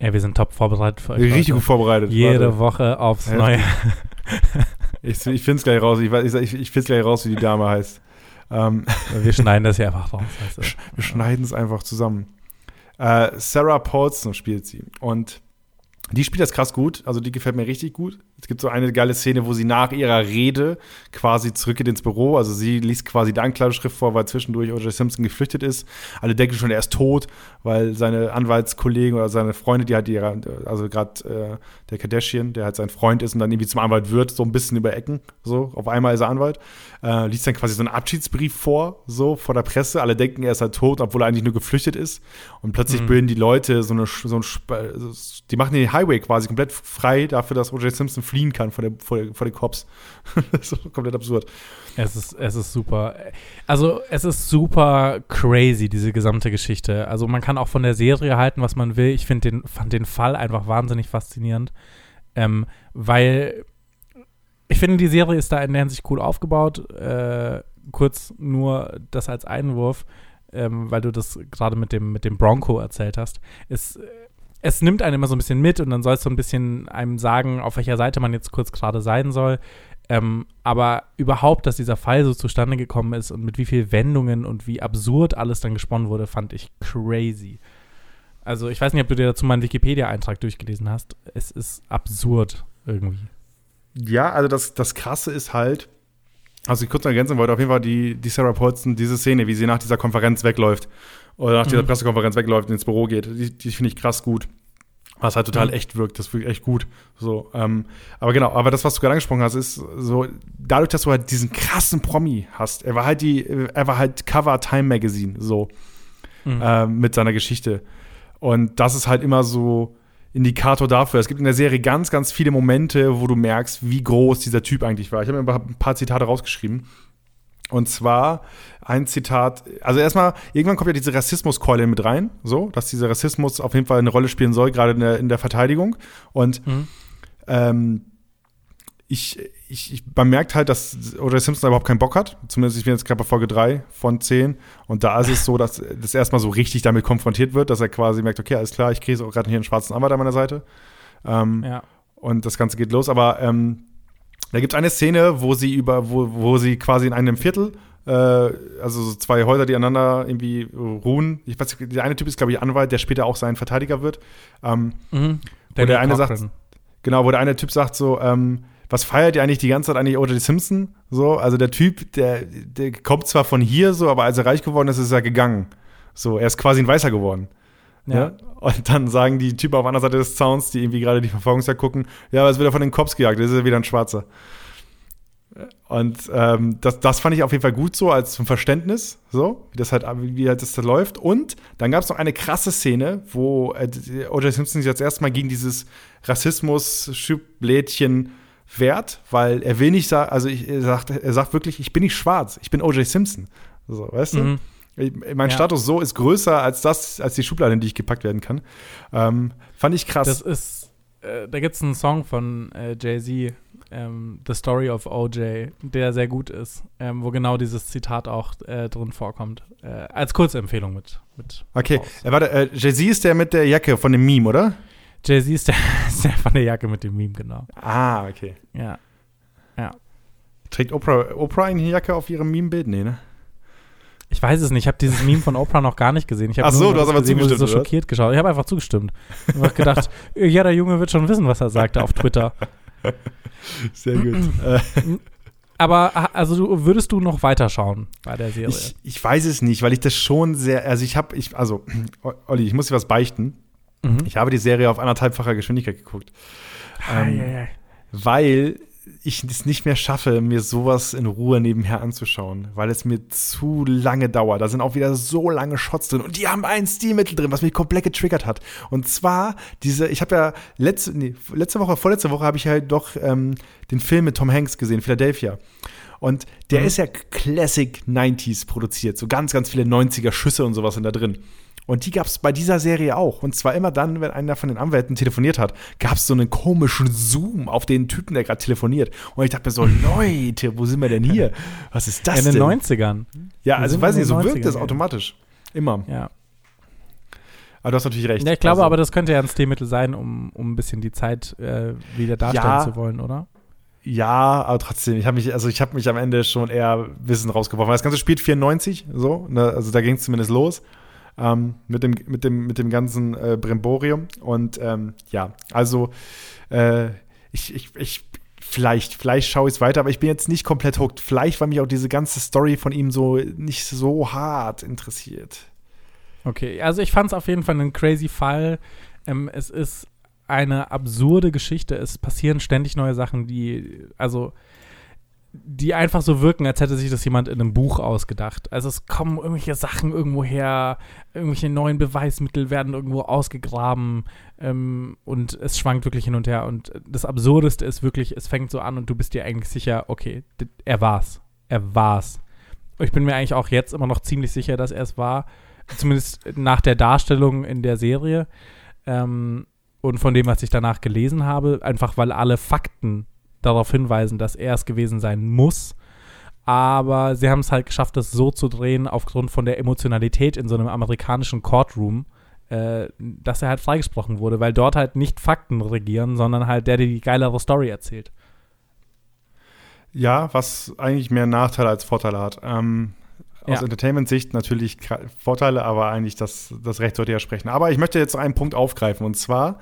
Ja, wir sind top vorbereitet für euch. richtig gut vorbereitet. Jede Warte. Woche aufs Neue. Ich, ich finde es gleich raus. Ich, ich, ich finde es gleich raus, wie die Dame heißt. Ähm, Wir schneiden das hier einfach raus. Also. wir schneiden es einfach zusammen. Äh, Sarah Paulson spielt sie. Und die spielt das krass gut. Also die gefällt mir richtig gut. Es gibt so eine geile Szene, wo sie nach ihrer Rede quasi zurückgeht ins Büro. Also sie liest quasi die Anklageschrift vor, weil zwischendurch O.J. Simpson geflüchtet ist. Alle denken schon, er ist tot, weil seine Anwaltskollegen oder seine Freunde, die halt ihre, also gerade äh, der Kardashian, der halt sein Freund ist und dann irgendwie zum Anwalt wird, so ein bisschen über Ecken. So, auf einmal ist er Anwalt. Äh, liest dann quasi so einen Abschiedsbrief vor, so vor der Presse. Alle denken, er ist halt tot, obwohl er eigentlich nur geflüchtet ist. Und plötzlich bilden die Leute so eine, so ein, Sp- die machen den Highway quasi komplett frei dafür, dass O.J. Simpson fliehen kann vor, der, vor, der, vor den Cops. das ist komplett absurd. Es ist, es ist super. Also, es ist super crazy, diese gesamte Geschichte. Also, man kann auch von der Serie halten, was man will. Ich finde den, fand den Fall einfach wahnsinnig faszinierend. Ähm, weil ich finde, die Serie ist da in der Hinsicht cool aufgebaut. Äh, kurz nur das als Einwurf, ähm, weil du das gerade mit dem, mit dem Bronco erzählt hast. Es, es nimmt einen immer so ein bisschen mit und dann soll es so ein bisschen einem sagen, auf welcher Seite man jetzt kurz gerade sein soll. Ähm, aber überhaupt, dass dieser Fall so zustande gekommen ist und mit wie viel Wendungen und wie absurd alles dann gesponnen wurde, fand ich crazy. Also ich weiß nicht, ob du dir dazu meinen Wikipedia-Eintrag durchgelesen hast. Es ist absurd irgendwie. Ja, also das, das Krasse ist halt, also ich kurz ergänzen wollte, auf jeden Fall die, die Sarah Paulson, diese Szene, wie sie nach dieser Konferenz wegläuft oder nach dieser Mhm. Pressekonferenz wegläuft und ins Büro geht, die, die finde ich krass gut. Was halt total Mhm. echt wirkt, das wirkt echt gut. So, ähm, aber genau, aber das, was du gerade angesprochen hast, ist so, dadurch, dass du halt diesen krassen Promi hast, er war halt die, er war halt Cover Time Magazine, so, Mhm. ähm, mit seiner Geschichte. Und das ist halt immer so Indikator dafür. Es gibt in der Serie ganz, ganz viele Momente, wo du merkst, wie groß dieser Typ eigentlich war. Ich habe mir ein paar Zitate rausgeschrieben. Und zwar ein Zitat, also erstmal, irgendwann kommt ja diese Rassismuskeule mit rein, so, dass dieser Rassismus auf jeden Fall eine Rolle spielen soll, gerade in der, in der Verteidigung. Und Mhm. ähm, ich, ich, ich, man merkt halt, dass O.J. Simpson überhaupt keinen Bock hat. Zumindest ich bin jetzt gerade bei Folge 3 von 10. Und da ist es so, dass das erstmal so richtig damit konfrontiert wird, dass er quasi merkt, okay, alles klar, ich kriege auch gerade hier einen schwarzen Anwalt an meiner Seite. Ähm, Ja. und das Ganze geht los. Aber ähm, da gibt es eine Szene, wo sie über, wo, wo sie quasi in einem Viertel, äh, also so zwei Häuser, die aneinander irgendwie ruhen. Ich weiß, nicht, der eine Typ ist, glaube ich, Anwalt, der später auch sein Verteidiger wird. Ähm, Mhm. Wo der eine sagt-. Genau, wo der eine Typ sagt so, ähm, was feiert ihr eigentlich die ganze Zeit eigentlich O.J. Simpson? So, also der Typ, der, der kommt zwar von hier so, aber als er reich geworden ist, ist er gegangen. So, er ist quasi ein Weißer geworden. Ja. Ja. Und dann sagen die Typen auf anderen Seite des Zauns, die irgendwie gerade die Verfolgungsjagd gucken, ja, aber es wird er von den Cops gejagt, das ist ja wieder ein Schwarzer. Und ähm, das, das fand ich auf jeden Fall gut so als zum Verständnis, so, wie das halt, wie halt das da läuft. Und dann gab es noch eine krasse Szene, wo äh, O.J. Simpson sich jetzt erstmal gegen dieses Rassismus-Schublädchen wehrt, weil er will nicht sagen, also ich, er, sagt, er sagt wirklich, ich bin nicht schwarz, ich bin O.J. Simpson. So, weißt du? Mhm. Mein Ja. Status so ist größer als das, als die Schublade, in die ich gepackt werden kann. Ähm, fand ich krass. Das ist, äh, da gibt es einen Song von äh, Jay-Z, ähm, The Story of OJ, der sehr gut ist, ähm, wo genau dieses Zitat auch äh, drin vorkommt. Äh, als Kurzempfehlung mit. mit okay, äh, warte, äh, Jay-Z ist der mit der Jacke von dem Meme, oder? Jay-Z ist der, ist der von der Jacke mit dem Meme, genau. Ah, okay. Ja. Trägt Oprah, Oprah eine Jacke auf ihrem Meme-Bild? Nee, ne? Ich weiß es nicht, ich habe dieses Meme von Oprah noch gar nicht gesehen. Ich Ach so, du hast aber gesehen, zugestimmt, so oder? schockiert geschaut. Ich habe einfach zugestimmt. Ich habe gedacht, ja, der Junge wird schon wissen, was er sagte auf Twitter. Sehr gut. Aber ah, also du, würdest du noch weiterschauen bei der Serie? ich, ich weiß es nicht, weil ich das schon sehr, also ich habe, ich, also, Olli, ich muss dir was beichten. Mhm. Ich habe die Serie auf anderthalbfacher Geschwindigkeit geguckt. Ähm, ei, ei. weil ich es nicht mehr schaffe, mir sowas in Ruhe nebenher anzuschauen, weil es mir zu lange dauert. Da sind auch wieder so lange Shots drin und die haben ein Stilmittel drin, was mich komplett getriggert hat. Und zwar diese, ich habe ja letzte, nee, letzte Woche, vorletzte Woche habe ich halt doch ähm, den Film mit Tom Hanks gesehen, Philadelphia. Und der Mhm. ist ja Classic 90s produziert, so ganz, ganz viele 90er Schüsse und sowas sind da drin. Und die gab es bei dieser Serie auch. Und zwar immer dann, wenn einer von den Anwälten telefoniert hat, gab es so einen komischen Zoom auf den Typen, der gerade telefoniert. Und ich dachte mir so, Leute, wo sind wir denn hier? Was ist das in den denn? 90ern. Ja, Wir also sind weiß nicht, so wirkt 90ern, das automatisch. Immer. Ja. Aber du hast natürlich recht. ja, ich glaube Also, aber, das könnte ja ein Stilmittel sein, um, um ein bisschen die Zeit äh, wieder darstellen Ja. zu wollen, oder? Ja, aber trotzdem, ich habe mich, also ich habe mich am Ende schon eher Wissen rausgeworfen. Weil Das ganze spielt 94, so, ne, also da ging es zumindest los. Ähm, mit, dem, mit, dem, mit dem ganzen äh, Brimborium. Und ähm, ja, also äh, ich, ich, ich, vielleicht, vielleicht schaue ich es weiter, aber ich bin jetzt nicht komplett hooked. Vielleicht, weil mich auch diese ganze Story von ihm so nicht so hart interessiert. Okay, also ich fand es auf jeden Fall einen crazy Fall. Ähm, es ist eine absurde Geschichte. Es passieren ständig neue Sachen, die, also, die einfach so wirken, als hätte sich das jemand in einem Buch ausgedacht. Also es kommen irgendwelche Sachen irgendwo her, irgendwelche neuen Beweismittel werden irgendwo ausgegraben ähm, und es schwankt wirklich hin und her. Und das Absurdeste ist wirklich, es fängt so an und du bist dir eigentlich sicher, okay, er war's. Er war's. Ich bin mir eigentlich auch jetzt immer noch ziemlich sicher, dass er es war. Zumindest nach der Darstellung in der Serie. Ähm, und von dem, was ich danach gelesen habe, einfach weil alle Fakten darauf hinweisen, dass er es gewesen sein muss. Aber sie haben es halt geschafft, das so zu drehen, aufgrund von der Emotionalität in so einem amerikanischen Courtroom, äh, dass er halt freigesprochen wurde, weil dort halt nicht Fakten regieren, sondern halt der, der die geilere Story erzählt. Ja, was eigentlich mehr Nachteile als Vorteile hat. Ähm, aus Ja. Entertainment-Sicht natürlich Vorteile, aber eigentlich das, das Recht sollte ja sprechen. Aber ich möchte jetzt einen Punkt aufgreifen und zwar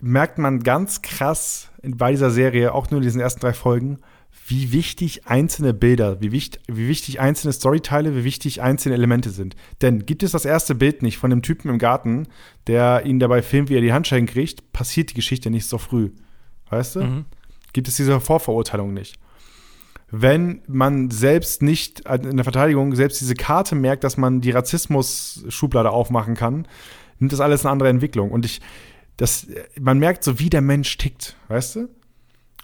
merkt man ganz krass bei dieser Serie, auch nur in diesen ersten drei Folgen, wie wichtig einzelne Bilder, wie, wichtig, wie wichtig einzelne Storyteile, wie wichtig einzelne Elemente sind. Denn gibt es das erste Bild nicht von dem Typen im Garten, der ihn dabei filmt, wie er die Handschellen kriegt, passiert die Geschichte nicht so früh. Weißt du? Mhm. gibt es diese Vorverurteilung nicht. Wenn man selbst nicht äh, in der Verteidigung selbst diese Karte merkt, dass man die Rassismus-Schublade aufmachen kann, nimmt das alles eine andere Entwicklung. Und ich, das, man merkt so, wie der Mensch tickt, weißt du?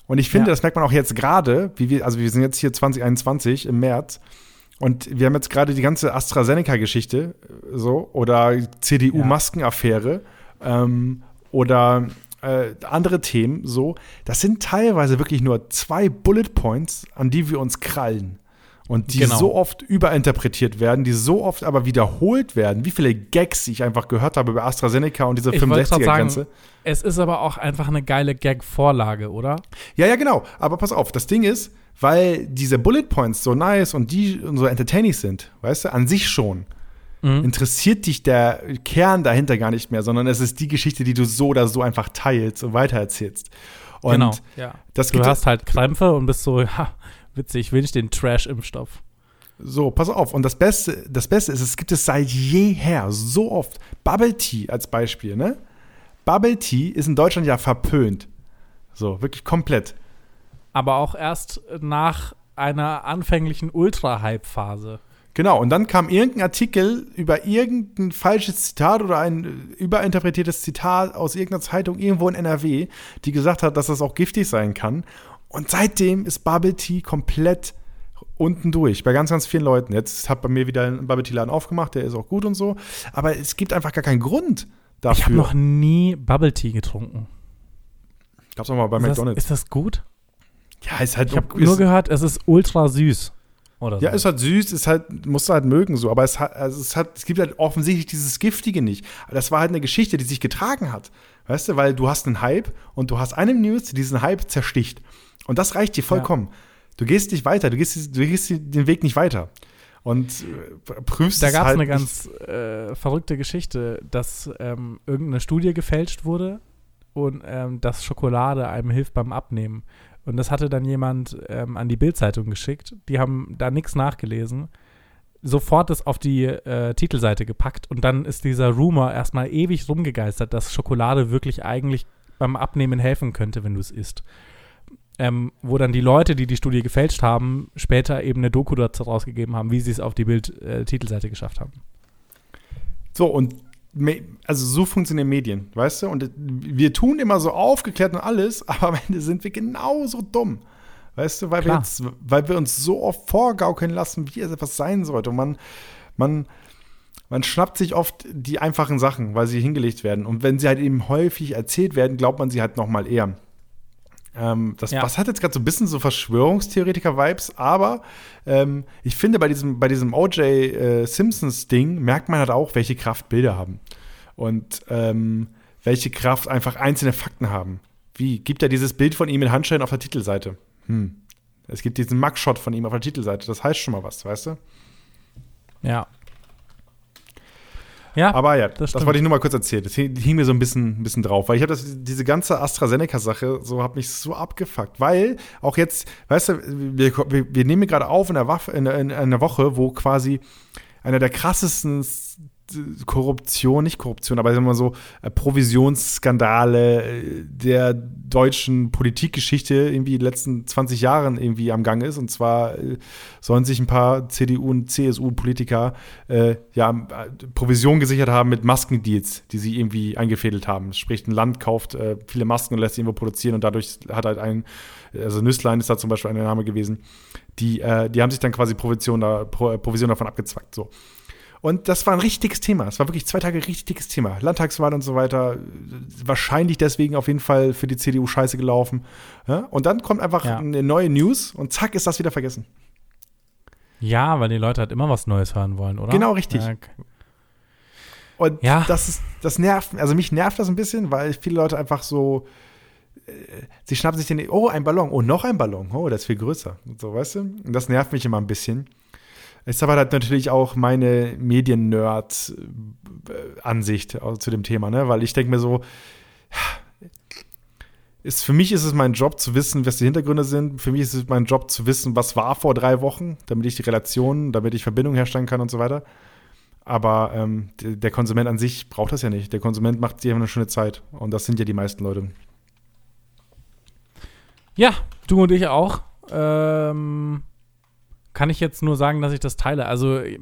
Und ich finde, Ja. das merkt man auch jetzt gerade, wie wir, also wir sind jetzt hier 2021 im März und wir haben jetzt gerade die ganze AstraZeneca-Geschichte äh, so oder CDU-Maskenaffäre ähm, oder äh, andere Themen so. Das sind teilweise wirklich nur zwei Bullet Points, an die wir uns krallen. Und die Genau. so oft überinterpretiert werden, die so oft aber wiederholt werden. Wie viele Gags ich einfach gehört habe über AstraZeneca und diese Ich wollte gerade 65er-Grenze. sagen, es ist aber auch einfach eine geile Gag-Vorlage, oder? Ja, ja, genau. Aber pass auf, das Ding ist, weil diese Bullet Points so nice und die und so entertaining sind, weißt du, an sich schon, Mhm. interessiert dich der Kern dahinter gar nicht mehr, sondern es ist die Geschichte, die du so oder so einfach teilst und weitererzählst. Und genau, ja. das Du hast halt Krämpfe und bist so, ja, witzig, ich will nicht den Trash-Impfstoff. So, pass auf. Und das Beste, das Beste ist, es gibt es seit jeher so oft. Bubble Tea als Beispiel, ne? Bubble Tea ist in Deutschland ja verpönt. So, wirklich komplett. Aber auch erst nach einer anfänglichen Ultra-Hype-Phase. Genau, und dann kam irgendein Artikel über irgendein falsches Zitat oder ein überinterpretiertes Zitat aus irgendeiner Zeitung irgendwo in NRW, die gesagt hat, dass das auch giftig sein kann. Und seitdem ist Bubble Tea komplett unten durch, bei ganz, ganz vielen Leuten. Jetzt hat bei mir wieder ein Bubble Tea Laden aufgemacht, der ist auch gut und so. Aber es gibt einfach gar keinen Grund dafür. Ich habe noch nie Bubble Tea getrunken. Gab's auch mal bei Ist das, McDonalds. ist das gut? ja, ist halt Ich habe nur gehört, es ist ultra süß. Oder Ja, so. ist halt süß, ist halt, musst du halt mögen so, aber es hat, also es hat, es gibt halt offensichtlich dieses Giftige nicht. Das war halt eine Geschichte, die sich getragen hat. Weißt du, weil du hast einen Hype und du hast eine News, die diesen Hype zersticht. Und das reicht dir vollkommen. Du gehst nicht weiter, du gehst, du gehst den Weg nicht weiter. Und äh, prüfst Da gab es halt eine ganz äh, verrückte Geschichte, dass ähm, irgendeine Studie gefälscht wurde und ähm, dass Schokolade einem hilft beim Abnehmen. Und das hatte dann jemand ähm, an die Bildzeitung geschickt. Die haben da nichts nachgelesen. Sofort das auf die äh, Titelseite gepackt und dann ist dieser Rumor erstmal ewig rumgegeistert, dass Schokolade wirklich eigentlich beim Abnehmen helfen könnte, wenn du es isst. Ähm, wo dann die Leute, die die Studie gefälscht haben, später eben eine Doku dazu rausgegeben haben, wie sie es auf die Bild-Titelseite geschafft haben. So, und also so funktionieren Medien, weißt du? Und äh, wir tun immer so aufgeklärt und alles, aber am Ende sind wir genauso dumm. Weißt du, weil wir, jetzt, weil wir uns so oft vorgaukeln lassen, wie es etwas sein sollte. Und man, man, man schnappt sich oft die einfachen Sachen, weil sie hingelegt werden. Und wenn sie halt eben häufig erzählt werden, glaubt man sie halt noch mal eher. Ähm, das, Ja. das hat jetzt gerade so ein bisschen so Verschwörungstheoretiker-Vibes, aber ähm, ich finde, bei diesem, bei diesem O.J. Äh, Simpsons-Ding merkt man halt auch, welche Kraft Bilder haben. Und ähm, welche Kraft einfach einzelne Fakten haben. Wie gibt er dieses Bild von ihm in Handschellen auf der Titelseite? Hm. Es gibt diesen Mugshot von ihm auf der Titelseite. Das heißt schon mal was, weißt du? Ja. Ja, Aber ja, das das, wollte ich nur mal kurz erzählen. Das hing, mir so ein bisschen, ein bisschen drauf, weil ich habe das diese ganze AstraZeneca-Sache so hat mich so abgefuckt, weil auch jetzt, weißt du, wir, wir, wir nehmen gerade auf in einer, Waffe, in, in einer Woche, wo quasi einer der krassesten Korruption, nicht Korruption, aber sagen wir mal so äh, Provisionsskandale äh, der deutschen Politikgeschichte irgendwie die letzten 20 Jahren irgendwie am Gang ist. Und zwar äh, sollen sich ein paar CDU und CSU-Politiker äh, ja, Provision gesichert haben mit Maskendeals, die sie irgendwie eingefädelt haben. Sprich, ein Land kauft viele Masken und lässt sie irgendwo produzieren und dadurch hat halt ein, also Nüsslein ist da zum Beispiel ein Name gewesen, die, die haben sich dann quasi Provision, da, Pro, Provision davon abgezwackt. So. Und das war ein richtiges Thema. Es war wirklich zwei Tage ein richtiges Thema. Landtagswahl und so weiter. Wahrscheinlich deswegen auf jeden Fall für die CDU scheiße gelaufen. Ja? Und dann kommt einfach Ja. eine neue News und zack ist das wieder vergessen. ja, weil die Leute halt immer was Neues hören wollen, oder? Genau, richtig. Ja, k- Und Ja. das ist, das nervt, also mich nervt das ein bisschen, weil viele Leute einfach so, äh, sie schnappen sich den, oh, ein Ballon, oh, noch ein Ballon, oh, der ist viel größer. Und so, weißt du? Und das nervt mich immer ein bisschen. Ist aber halt natürlich auch meine Medien-Nerd-Ansicht zu dem Thema, ne? Weil ich denke mir so, ist, für mich ist es mein Job zu wissen, was die Hintergründe sind. Für mich ist es mein Job zu wissen, was war vor drei Wochen, damit ich die Relationen, damit ich Verbindungen herstellen kann und so weiter. Aber ähm, der, der Konsument an sich braucht das ja nicht. Der Konsument macht sich einfach eine schöne Zeit. Und das sind ja die meisten Leute. Ja, du und ich auch. Ähm, kann ich jetzt nur sagen, dass ich das teile. Also äh,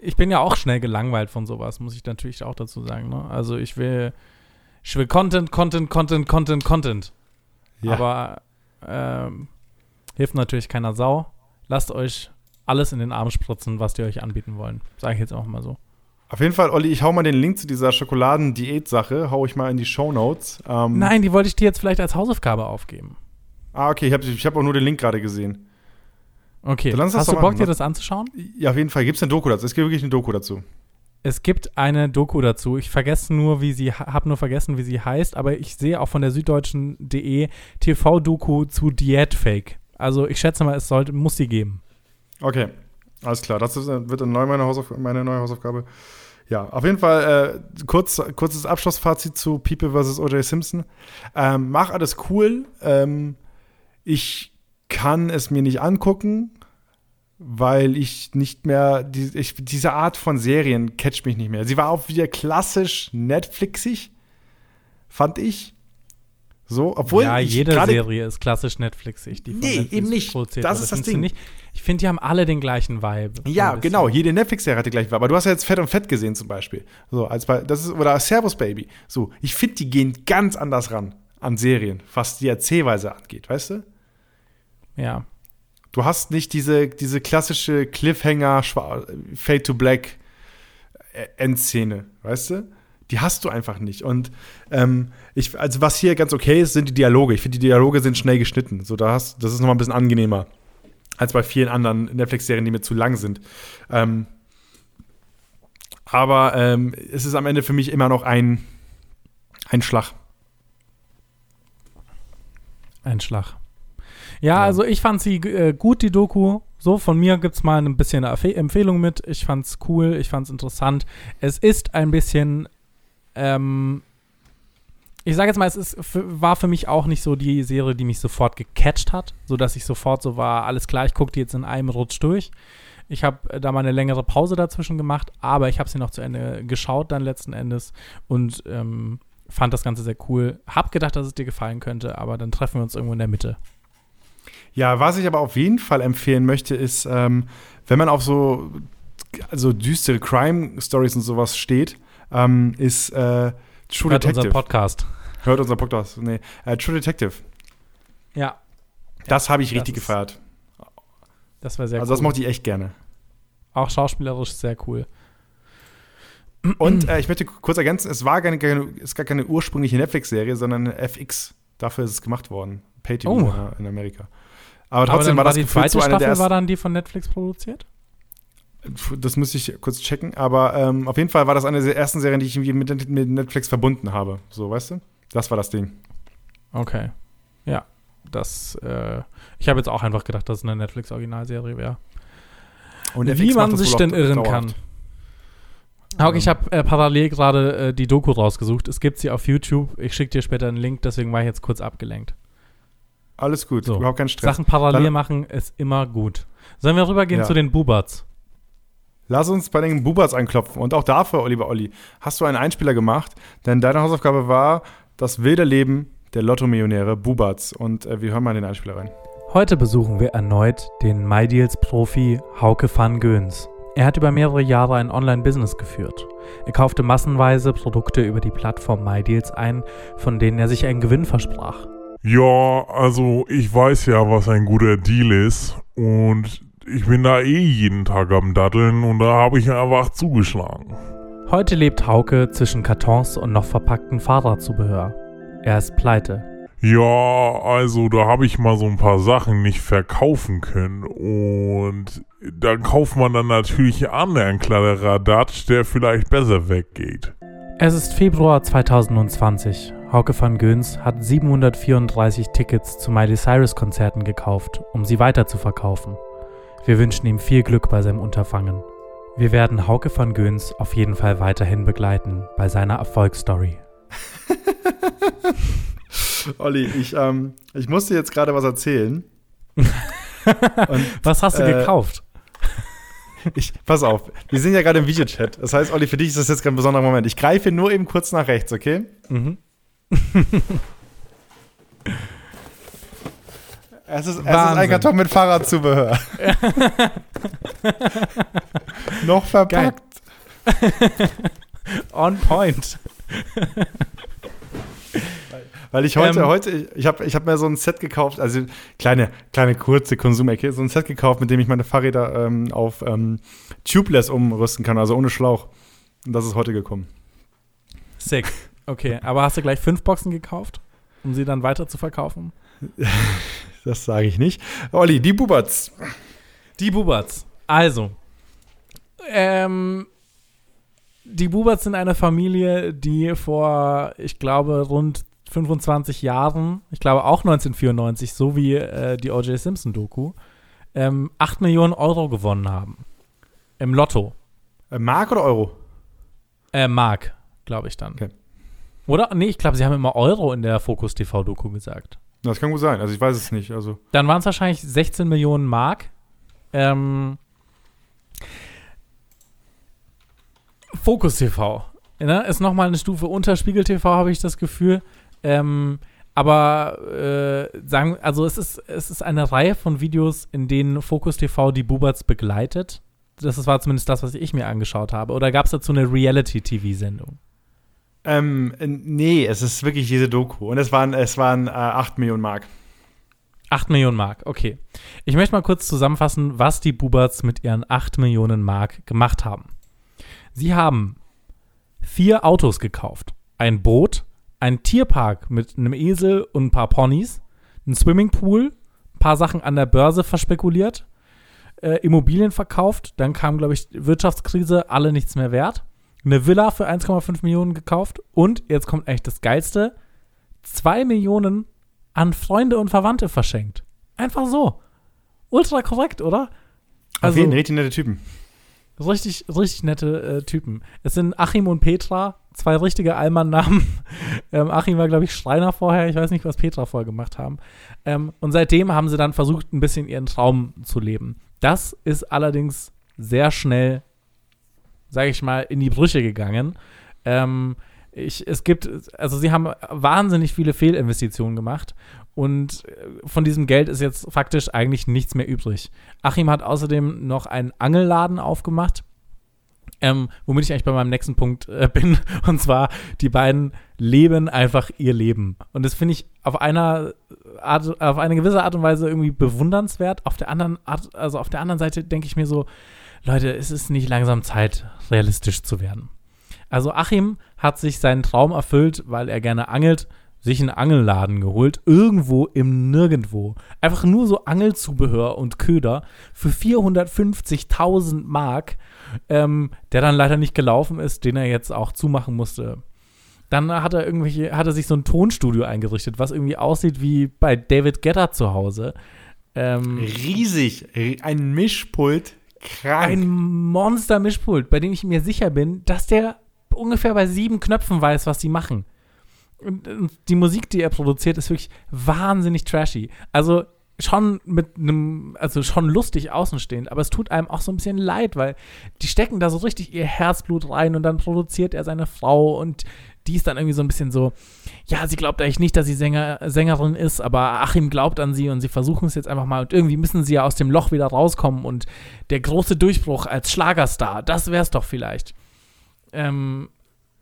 ich bin ja auch schnell gelangweilt von sowas, muss ich natürlich auch dazu sagen. Ne? Also ich will, ich will Content, Content, Content, Content, Content. Ja. Aber ähm, hilft natürlich keiner Sau. Lasst euch alles in den Arm spritzen, was die euch anbieten wollen. Sage ich jetzt auch mal so. Auf jeden Fall, Olli, ich hau mal den Link zu dieser Schokoladen-Diät-Sache, hau ich mal in die Shownotes. Ähm, Nein, die wollte ich dir jetzt vielleicht als Hausaufgabe aufgeben. Ah, okay, ich habe ich hab auch nur den Link gerade gesehen. Okay, hast du Bock, dir ne? das anzuschauen? Ja, auf jeden Fall. Gibt es eine Doku dazu? Es gibt wirklich eine Doku dazu. Es gibt eine Doku dazu. Ich vergesse nur, wie sie, habe nur vergessen, wie sie heißt, aber ich sehe auch von der süddeutschen.de TV-Doku zu Diätfake. Also ich schätze mal, es sollte, muss sie geben. Okay, alles klar. Das ist, äh, wird dann neu meine, Hausauf meine neue Hausaufgabe. Ja, auf jeden Fall äh, kurz, kurzes Abschlussfazit zu People vs. O.J. Simpson. Ähm, mach alles cool. Ähm, ich kann es mir nicht angucken, weil ich nicht mehr, die, ich, diese Art von Serien catcht mich nicht mehr. Sie war auch wieder klassisch Netflixig, fand ich. So, obwohl ja, jede Serie ist klassisch Netflixig. Die von Nee, Netflix eben nicht. produziert Das ist das Ding. Nicht? Ich finde, die haben alle den gleichen Vibe. Ja, genau. Jede Netflix-Serie hatte gleich. Aber du hast ja jetzt Fett und Fett gesehen zum Beispiel. So, als bei, das ist, oder Servus Baby. So, ich finde, die gehen ganz anders ran an Serien, was die Erzählweise angeht, weißt du? Ja. Du hast nicht diese, diese klassische Cliffhanger, Fade to Black äh, Endszene, weißt du? Die hast du einfach nicht. Und ähm, ich, also was hier ganz okay ist, sind die Dialoge. Ich finde, die Dialoge sind schnell geschnitten. So, da hast, das ist nochmal ein bisschen angenehmer als bei vielen anderen Netflix-Serien, die mir zu lang sind. Ähm, aber ähm, es ist am Ende für mich immer noch ein, ein Schlag. Ein Schlag. Ja, also ich fand sie äh, gut, die Doku. So, von mir gibt es mal ein bisschen eine Empfehlung mit. Ich fand's cool, ich fand's interessant. Es ist ein bisschen, ähm, ich sage jetzt mal, es ist, war für mich auch nicht so die Serie, die mich sofort gecatcht hat, sodass ich sofort so war, alles klar, ich gucke die jetzt in einem Rutsch durch. Ich habe äh, da mal eine längere Pause dazwischen gemacht, aber ich habe sie noch zu Ende geschaut dann letzten Endes und ähm, fand das Ganze sehr cool. Hab gedacht, dass es dir gefallen könnte, aber dann treffen wir uns irgendwo in der Mitte. Ja, was ich aber auf jeden Fall empfehlen möchte, ist, ähm, wenn man auf so also düstere Crime-Stories und sowas steht, ähm, ist äh, True Hört Detective. unser Podcast. Hört unser Podcast. Nee, äh, True Detective. Ja, Das habe ich das richtig ist gefeiert. das war sehr also das cool. mochte ich echt gerne. Auch schauspielerisch sehr cool. Und äh, ich möchte kurz ergänzen, es war keine, keine, ist gar keine ursprüngliche Netflix-Serie, sondern eine FX. Dafür ist es gemacht worden. Pay-TV Oh. in Amerika. Aber Aber trotzdem dann war das die gefühlt zweite Staffel war dann die von Netflix produziert? Das müsste ich kurz checken. Aber ähm, auf jeden Fall war das eine der ersten Serien, die ich irgendwie mit, mit Netflix verbunden habe. So, weißt du? Das war das Ding. Okay. Ja. Das, äh, ich habe jetzt auch einfach gedacht, dass es eine Netflix-Originalserie wäre. Wie man sich denn irren dauerhaft. kann. Hauke, ich habe äh, parallel gerade äh, die Doku rausgesucht. Es gibt sie auf YouTube. Ich schicke dir später einen Link, deswegen war ich jetzt kurz abgelenkt. Alles gut, So. überhaupt kein Stress. Sachen parallel Dann- machen ist immer gut. Sollen wir rübergehen Ja. zu den Bubats? Lass uns bei den Bubats anklopfen. Und auch dafür, lieber Olli, hast du einen Einspieler gemacht, denn deine Hausaufgabe war das wilde Leben der Lotto-Millionäre Bubats. Und äh, wir hören mal in den Einspieler rein. Heute besuchen wir erneut den MyDeals-Profi Hauke van Göns. Er hat über mehrere Jahre ein Online-Business geführt. Er kaufte massenweise Produkte über die Plattform MyDeals ein, von denen er sich einen Gewinn versprach. Ja, also ich weiß ja, was ein guter Deal ist und ich bin da eh jeden Tag am Datteln und da habe ich einfach zugeschlagen. Heute lebt Hauke zwischen Kartons und noch verpacktem Fahrradzubehör. Er ist pleite. Ja, also da habe ich mal so ein paar Sachen nicht verkaufen können und da kauft man dann natürlich einen anderen Kladderadatsch, der vielleicht besser weggeht. Es ist Februar 2020. Hauke van Göns hat 734 Tickets zu Miley Cyrus Konzerten gekauft, um sie weiter zu verkaufen. Wir wünschen ihm viel Glück bei seinem Unterfangen. Wir werden Hauke van Göns auf jeden Fall weiterhin begleiten bei seiner Erfolgsstory. Olli, ich, ähm, ich musste jetzt gerade was erzählen. Was hast du Äh, gekauft? Ich, pass auf, wir sind ja gerade im Videochat. Das heißt, Olli, für dich ist das jetzt gerade ein besonderer Moment. Ich greife nur eben kurz nach rechts, okay? Mhm. Es ist, es ist ein Karton mit Fahrradzubehör. Noch verpackt. On point. Weil ich heute, Ähm, heute, ich habe ich hab mir so ein Set gekauft, also kleine, kleine kurze Konsumecke, so ein Set gekauft, mit dem ich meine Fahrräder ähm, auf ähm, Tubeless umrüsten kann, also ohne Schlauch. Und das ist heute gekommen. Sick. Okay, aber hast du gleich fünf Boxen gekauft, um sie dann weiter zu verkaufen? Das sage ich nicht. Olli, die Bubats. Die Bubats. Also, ähm, die Bubats sind eine Familie, die vor, ich glaube, rund 25 Jahren, ich glaube auch 1994, so wie äh, die O.J. Simpson-Doku, ähm, 8 Millionen Euro gewonnen haben. Im Lotto. Äh, Mark oder Euro? Äh, Mark, glaube ich dann. Okay. Oder? Nee, ich glaube, sie haben immer Euro in der Fokus TV-Doku gesagt. Das kann gut sein. Also ich weiß es nicht. Also Dann waren es wahrscheinlich 16 Millionen Mark. Ähm, Fokus TV ne, ist nochmal eine Stufe unter Spiegel TV, habe ich das Gefühl. Ähm, aber äh, sagen, also es ist, es ist eine Reihe von Videos, in denen Fokus TV die Bubats begleitet. Das war zumindest das, was ich mir angeschaut habe. Oder gab es dazu eine Reality-TV-Sendung? Ähm, äh, nee, es ist wirklich diese Doku. Und es waren, es waren äh, 8 Millionen Mark. 8 Millionen Mark, okay. Ich möchte mal kurz zusammenfassen, was die Bubats mit ihren 8 Millionen Mark gemacht haben. Sie haben vier Autos gekauft, ein Boot, einen Tierpark mit einem Esel und ein paar Ponys, einen Swimmingpool, ein paar Sachen an der Börse verspekuliert, äh, Immobilien verkauft, dann kam, glaube ich, Wirtschaftskrise, alle nichts mehr wert, eine Villa für 1,5 Millionen gekauft und, jetzt kommt eigentlich das Geilste, 2 Millionen an Freunde und Verwandte verschenkt. Einfach so. Ultra korrekt, oder? Auf jeden richtig nette Typen. Richtig, richtig nette äh, Typen. Es sind Achim und Petra, zwei richtige Allmann-Namen. ähm, Achim war, glaube ich, Schreiner vorher. Ich weiß nicht, was Petra vorher gemacht haben. Ähm, und seitdem haben sie dann versucht, ein bisschen ihren Traum zu leben. Das ist allerdings sehr schnell, sage ich mal, in die Brüche gegangen. Ähm, ich, es gibt, also sie haben wahnsinnig viele Fehlinvestitionen gemacht und äh, von diesem Geld ist jetzt faktisch eigentlich nichts mehr übrig. Achim hat außerdem noch einen Angelladen aufgemacht, ähm, womit ich eigentlich bei meinem nächsten Punkt äh, bin. Und zwar, die beiden leben einfach ihr Leben. Und das finde ich auf einer Art, auf eine gewisse Art und Weise irgendwie bewundernswert. Auf der anderen Art, also auf der anderen Seite denke ich mir so, Leute, es ist nicht langsam Zeit, realistisch zu werden. Also Achim hat sich seinen Traum erfüllt, weil er gerne angelt, sich einen Angelladen geholt, irgendwo im Nirgendwo. Einfach nur so Angelzubehör und Köder für 450.000 Mark, ähm, der dann leider nicht gelaufen ist, den er jetzt auch zumachen musste. Dann hat er irgendwelche, hat er sich so ein Tonstudio eingerichtet, was irgendwie aussieht wie bei David Guetta zu Hause. Ähm, Riesig. Ein Mischpult. Krank. ein Monster-Mischpult, bei dem ich mir sicher bin, dass der ungefähr bei sieben Knöpfen weiß, was sie machen. Und, und die Musik, die er produziert, ist wirklich wahnsinnig trashy. Also schon mit einem, also schon lustig außenstehend, aber es tut einem auch so ein bisschen leid, weil die stecken da so richtig ihr Herzblut rein und dann produziert er seine Frau und die ist dann irgendwie so ein bisschen so, ja, sie glaubt eigentlich nicht, dass sie Sänger, Sängerin ist, aber Achim glaubt an sie und sie versuchen es jetzt einfach mal und irgendwie müssen sie ja aus dem Loch wieder rauskommen und der große Durchbruch als Schlagerstar, das wär's doch vielleicht. Ähm,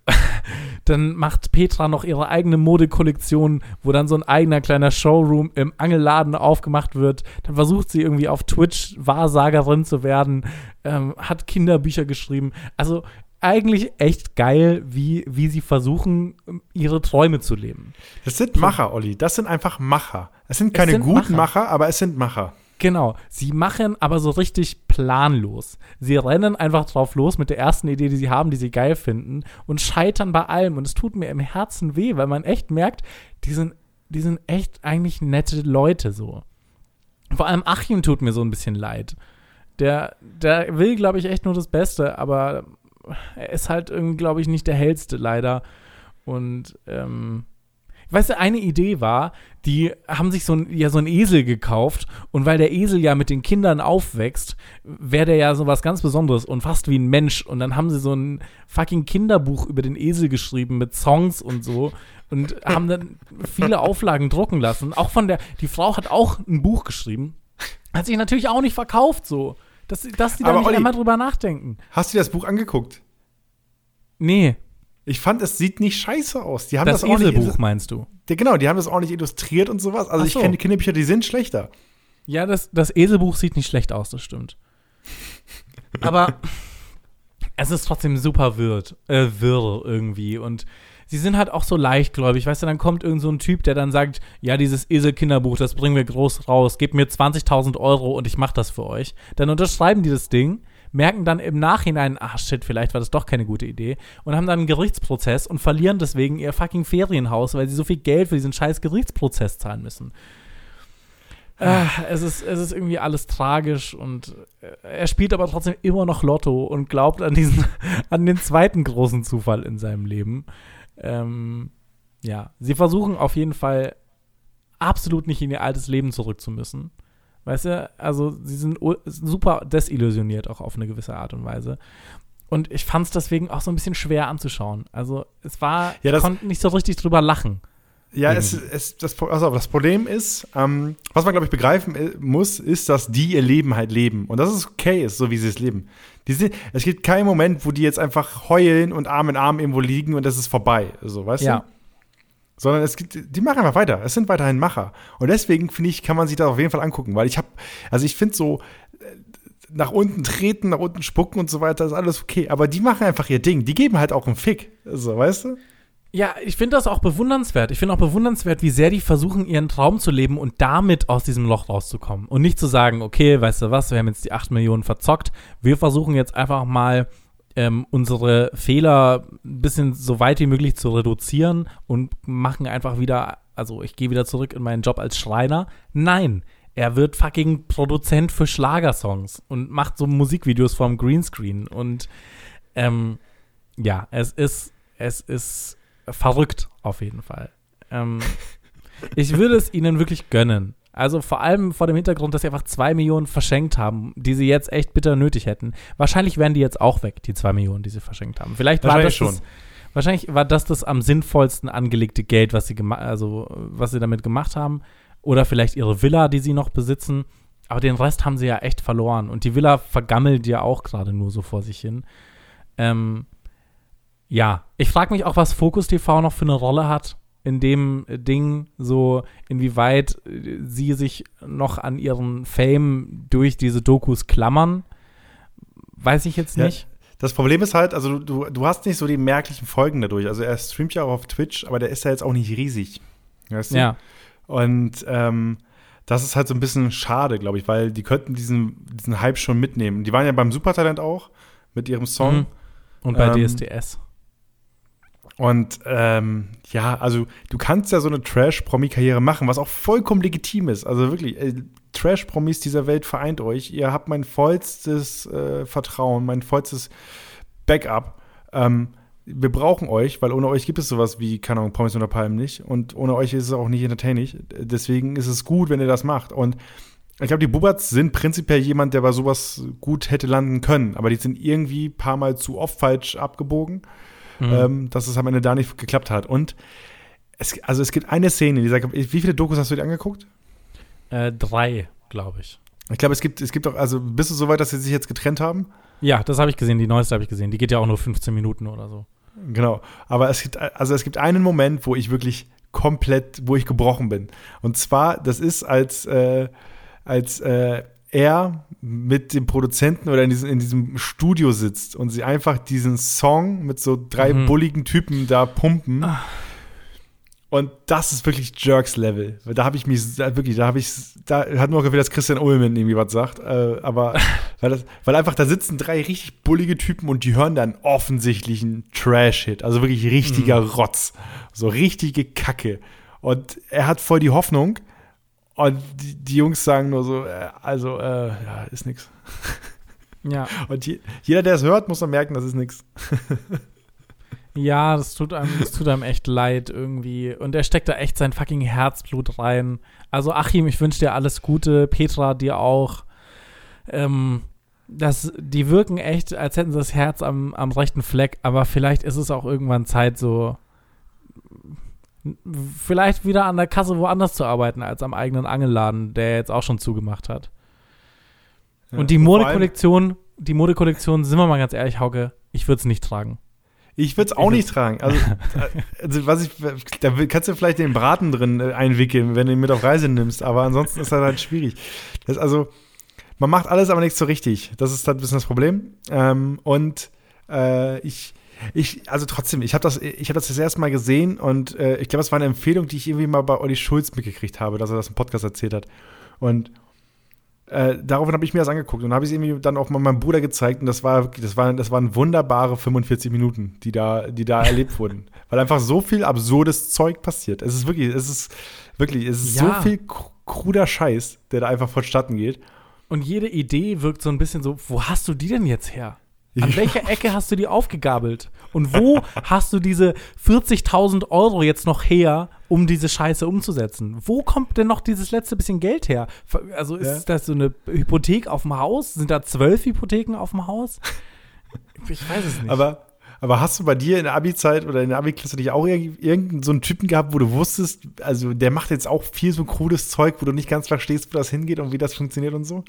dann macht Petra noch ihre eigene Modekollektion, wo dann so ein eigener kleiner Showroom im Angelladen aufgemacht wird. Dann versucht sie irgendwie auf Twitch Wahrsagerin zu werden, ähm, hat Kinderbücher geschrieben. Also eigentlich echt geil, wie, wie sie versuchen, ihre Träume zu leben. Das sind Macher, Olli. Das sind einfach Macher. Es sind keine sind guten Macher. Macher, aber es sind Macher. Genau, sie machen aber so richtig planlos. Sie rennen einfach drauf los mit der ersten Idee, die sie haben, die sie geil finden und scheitern bei allem. Und es tut mir im Herzen weh, weil man echt merkt, die sind, die sind echt eigentlich nette Leute so. Vor allem Achim tut mir so ein bisschen leid. Der, der will, glaube ich, echt nur das Beste, aber er ist halt irgendwie, glaube ich, nicht der hellste leider. Und ähm, Weißt du, eine Idee war, die haben sich so ein, ja so einen Esel gekauft und weil der Esel ja mit den Kindern aufwächst, wäre der ja so was ganz Besonderes und fast wie ein Mensch und dann haben sie so ein fucking Kinderbuch über den Esel geschrieben mit Songs und so und haben dann viele Auflagen drucken lassen. Auch von der, die Frau hat auch ein Buch geschrieben, hat sich natürlich auch nicht verkauft so, dass, dass die da Aber nicht Olli- einmal drüber nachdenken. Hast du dir das Buch angeguckt? Nee, Ich fand, es sieht nicht scheiße aus. Die haben das, das, auch nicht. meinst du? Die, genau, die haben das auch nicht illustriert und sowas. Also Ach ich so. kenne Kinderbücher, die sind schlechter. Ja, das, das Eselbuch sieht nicht schlecht aus, das stimmt. Aber es ist trotzdem super wirr, äh, wirr irgendwie. Und sie sind halt auch so leichtgläubig. Weißt du, dann kommt irgend so ein Typ, der dann sagt, ja, dieses Esel-Kinderbuch, das bringen wir groß raus. Gebt mir 20.000 Euro und ich mach das für euch. Dann unterschreiben die das Ding, merken dann im Nachhinein, ach shit, vielleicht war das doch keine gute Idee. Und haben dann einen Gerichtsprozess und verlieren deswegen ihr fucking Ferienhaus, weil sie so viel Geld für diesen scheiß Gerichtsprozess zahlen müssen. Ah, es, ist, es ist irgendwie alles tragisch und äh, er spielt aber trotzdem immer noch Lotto und glaubt an diesen, an den zweiten großen Zufall in seinem Leben. Ähm, ja, sie versuchen auf jeden Fall absolut nicht in ihr altes Leben zurück zu müssen. Weißt du, also sie sind super desillusioniert auch auf eine gewisse Art und Weise. Und ich fand es deswegen auch so ein bisschen schwer anzuschauen. Also es war, Ja, ich konnte nicht so richtig drüber lachen. Ja, es, es, das, also das Problem ist, ähm, was man, glaube ich, begreifen äh, muss, ist, dass die ihr Leben halt leben. Und das ist okay, ist so, wie sie es leben. Die sind, es gibt keinen Moment, wo die jetzt einfach heulen und Arm in Arm irgendwo liegen und das ist vorbei. So, weißt Ja. du? Sondern es gibt, die machen einfach weiter. Es sind weiterhin Macher. Und deswegen, finde ich, kann man sich das auf jeden Fall angucken. Weil ich habe, also ich finde so, äh, nach unten treten, nach unten spucken und so weiter, ist alles okay. Aber die machen einfach ihr Ding. Die geben halt auch einen Fick. So, weißt du? Ja, ich finde das auch bewundernswert. Ich finde auch bewundernswert, wie sehr die versuchen, ihren Traum zu leben und damit aus diesem Loch rauszukommen. Und nicht zu sagen, okay, weißt du was, wir haben jetzt die 8 Millionen verzockt. Wir versuchen jetzt einfach mal ähm, unsere Fehler ein bisschen so weit wie möglich zu reduzieren und machen einfach wieder, also ich gehe wieder zurück in meinen Job als Schreiner. Nein, er wird fucking Produzent für Schlagersongs und macht so Musikvideos vom Greenscreen. Und ähm, ja, es ist, es ist verrückt auf jeden Fall. Ähm, ich würde es ihnen wirklich gönnen. Also vor allem vor dem Hintergrund, dass sie einfach zwei Millionen verschenkt haben, die sie jetzt echt bitter nötig hätten. Wahrscheinlich wären die jetzt auch weg, die zwei Millionen, die sie verschenkt haben. Vielleicht war das Wahrscheinlich Das, wahrscheinlich war das das am sinnvollsten angelegte Geld, was sie gemacht, also was sie damit gemacht haben. Oder vielleicht ihre Villa, die sie noch besitzen. Aber den Rest haben sie ja echt verloren. Und die Villa vergammelt ja auch gerade nur so vor sich hin. Ähm, ja, ich frage mich auch, was Focus TV noch für eine Rolle hat in dem Ding, so inwieweit äh, sie sich noch an ihren Fame durch diese Dokus klammern. Weiß ich jetzt Ja, nicht. das Problem ist halt, also du, du hast nicht so die merklichen Folgen dadurch. Also er streamt ja auch auf Twitch, aber der ist ja jetzt auch nicht riesig. Weißt du? Ja. Und ähm, das ist halt so ein bisschen schade, glaube ich, weil die könnten diesen, diesen Hype schon mitnehmen. Die waren ja beim Supertalent auch mit ihrem Song. Mhm. Und bei Ähm, DSDS. Und ähm, ja, also du kannst ja so eine Trash-Promi-Karriere machen, was auch vollkommen legitim ist. Also wirklich, äh, Trash-Promis dieser Welt vereint euch. Ihr habt mein vollstes äh, Vertrauen, mein vollstes Backup. Ähm, wir brauchen euch, weil ohne euch gibt es sowas wie, keine Ahnung, Promis unter Palmen nicht. Und ohne euch ist es auch nicht entertaining. Deswegen ist es gut, wenn ihr das macht. Und ich glaube, die Buberts sind prinzipiell jemand, der bei sowas gut hätte landen können. Aber die sind irgendwie ein paar Mal zu oft falsch abgebogen Mhm. ähm, dass es am Ende da nicht geklappt hat. Und es, also es gibt eine Szene, die sagt, wie viele Dokus hast du dir angeguckt? Äh, drei, glaube ich. Ich glaube, es gibt, es gibt auch, also bist du so weit, dass sie sich jetzt getrennt haben? Ja, das habe ich gesehen. Die neueste habe ich gesehen. Die geht ja auch nur 15 Minuten oder so. Genau. Aber es gibt, also es gibt einen Moment, wo ich wirklich komplett, wo ich gebrochen bin. Und zwar, das ist als, äh, als äh, er mit dem Produzenten oder in diesem, in diesem Studio sitzt und sie einfach diesen Song mit so drei Mhm. bulligen Typen da pumpen. Und das ist wirklich Jerks-Level. Da habe ich mich, da wirklich, da habe ich, da hat nur gehofft, dass Christian Ullmann irgendwie was sagt. Äh, aber weil, das, weil einfach da sitzen drei richtig bullige Typen und die hören dann offensichtlichen Trash-Hit. Also wirklich richtiger Rotz. So richtige Kacke. Und er hat voll die Hoffnung. Und die, die Jungs sagen nur so, äh, also, äh, ja, ist nix. Ja. Und je, jeder, der es hört, muss dann merken, das ist nix. Ja, das tut einem, das tut einem echt leid irgendwie. Und er steckt da echt sein fucking Herzblut rein. Also Achim, ich wünsche dir alles Gute. Petra, dir auch. Ähm, das, die wirken echt, als hätten sie das Herz am, am rechten Fleck. Aber vielleicht ist es auch irgendwann Zeit, so vielleicht wieder an der Kasse woanders zu arbeiten als am eigenen Angelladen, der jetzt auch schon zugemacht hat. Und die Modekollektion, die Modekollektion, sind wir mal ganz ehrlich, Hauke, ich würde es nicht tragen. Ich würde es auch nicht tragen. Also, also was ich, da kannst du vielleicht den Braten drin äh, einwickeln, wenn du ihn mit auf Reise nimmst. Aber ansonsten ist das halt schwierig. Das, also, man macht alles, aber nichts so richtig. Das ist halt ein bisschen das Problem. Ähm, und äh, ich, ich, also trotzdem, ich habe das, ich habe das das erste Mal gesehen und äh, ich glaube, es war eine Empfehlung, die ich irgendwie mal bei Olli Schulz mitgekriegt habe, dass er das im Podcast erzählt hat. Und äh, daraufhin habe ich mir das angeguckt und habe ich es irgendwie dann auch mal meinem Bruder gezeigt und das war wirklich, das waren, das waren wunderbare 45 Minuten, die da, die da erlebt wurden. Weil einfach so viel absurdes Zeug passiert. Es ist wirklich, es ist wirklich, es ist Ja. so viel kr- kruder Scheiß, der da einfach vonstatten geht. Und jede Idee wirkt so ein bisschen so, wo hast du die denn jetzt her? An welcher Ecke hast du die aufgegabelt? Und wo hast du diese 40.000 Euro jetzt noch her, um diese Scheiße umzusetzen? Wo kommt denn noch dieses letzte bisschen Geld her? Also ist Ja. das so eine Hypothek auf dem Haus? Sind da zwölf Hypotheken auf dem Haus? Ich weiß es nicht. Aber, aber hast du bei dir in der Abi-Zeit oder in der Abi-Klasse nicht auch irg- irgendeinen so einen Typen gehabt, wo du wusstest, also der macht jetzt auch viel so krudes Zeug, wo du nicht ganz verstehst, wo das hingeht und wie das funktioniert und so?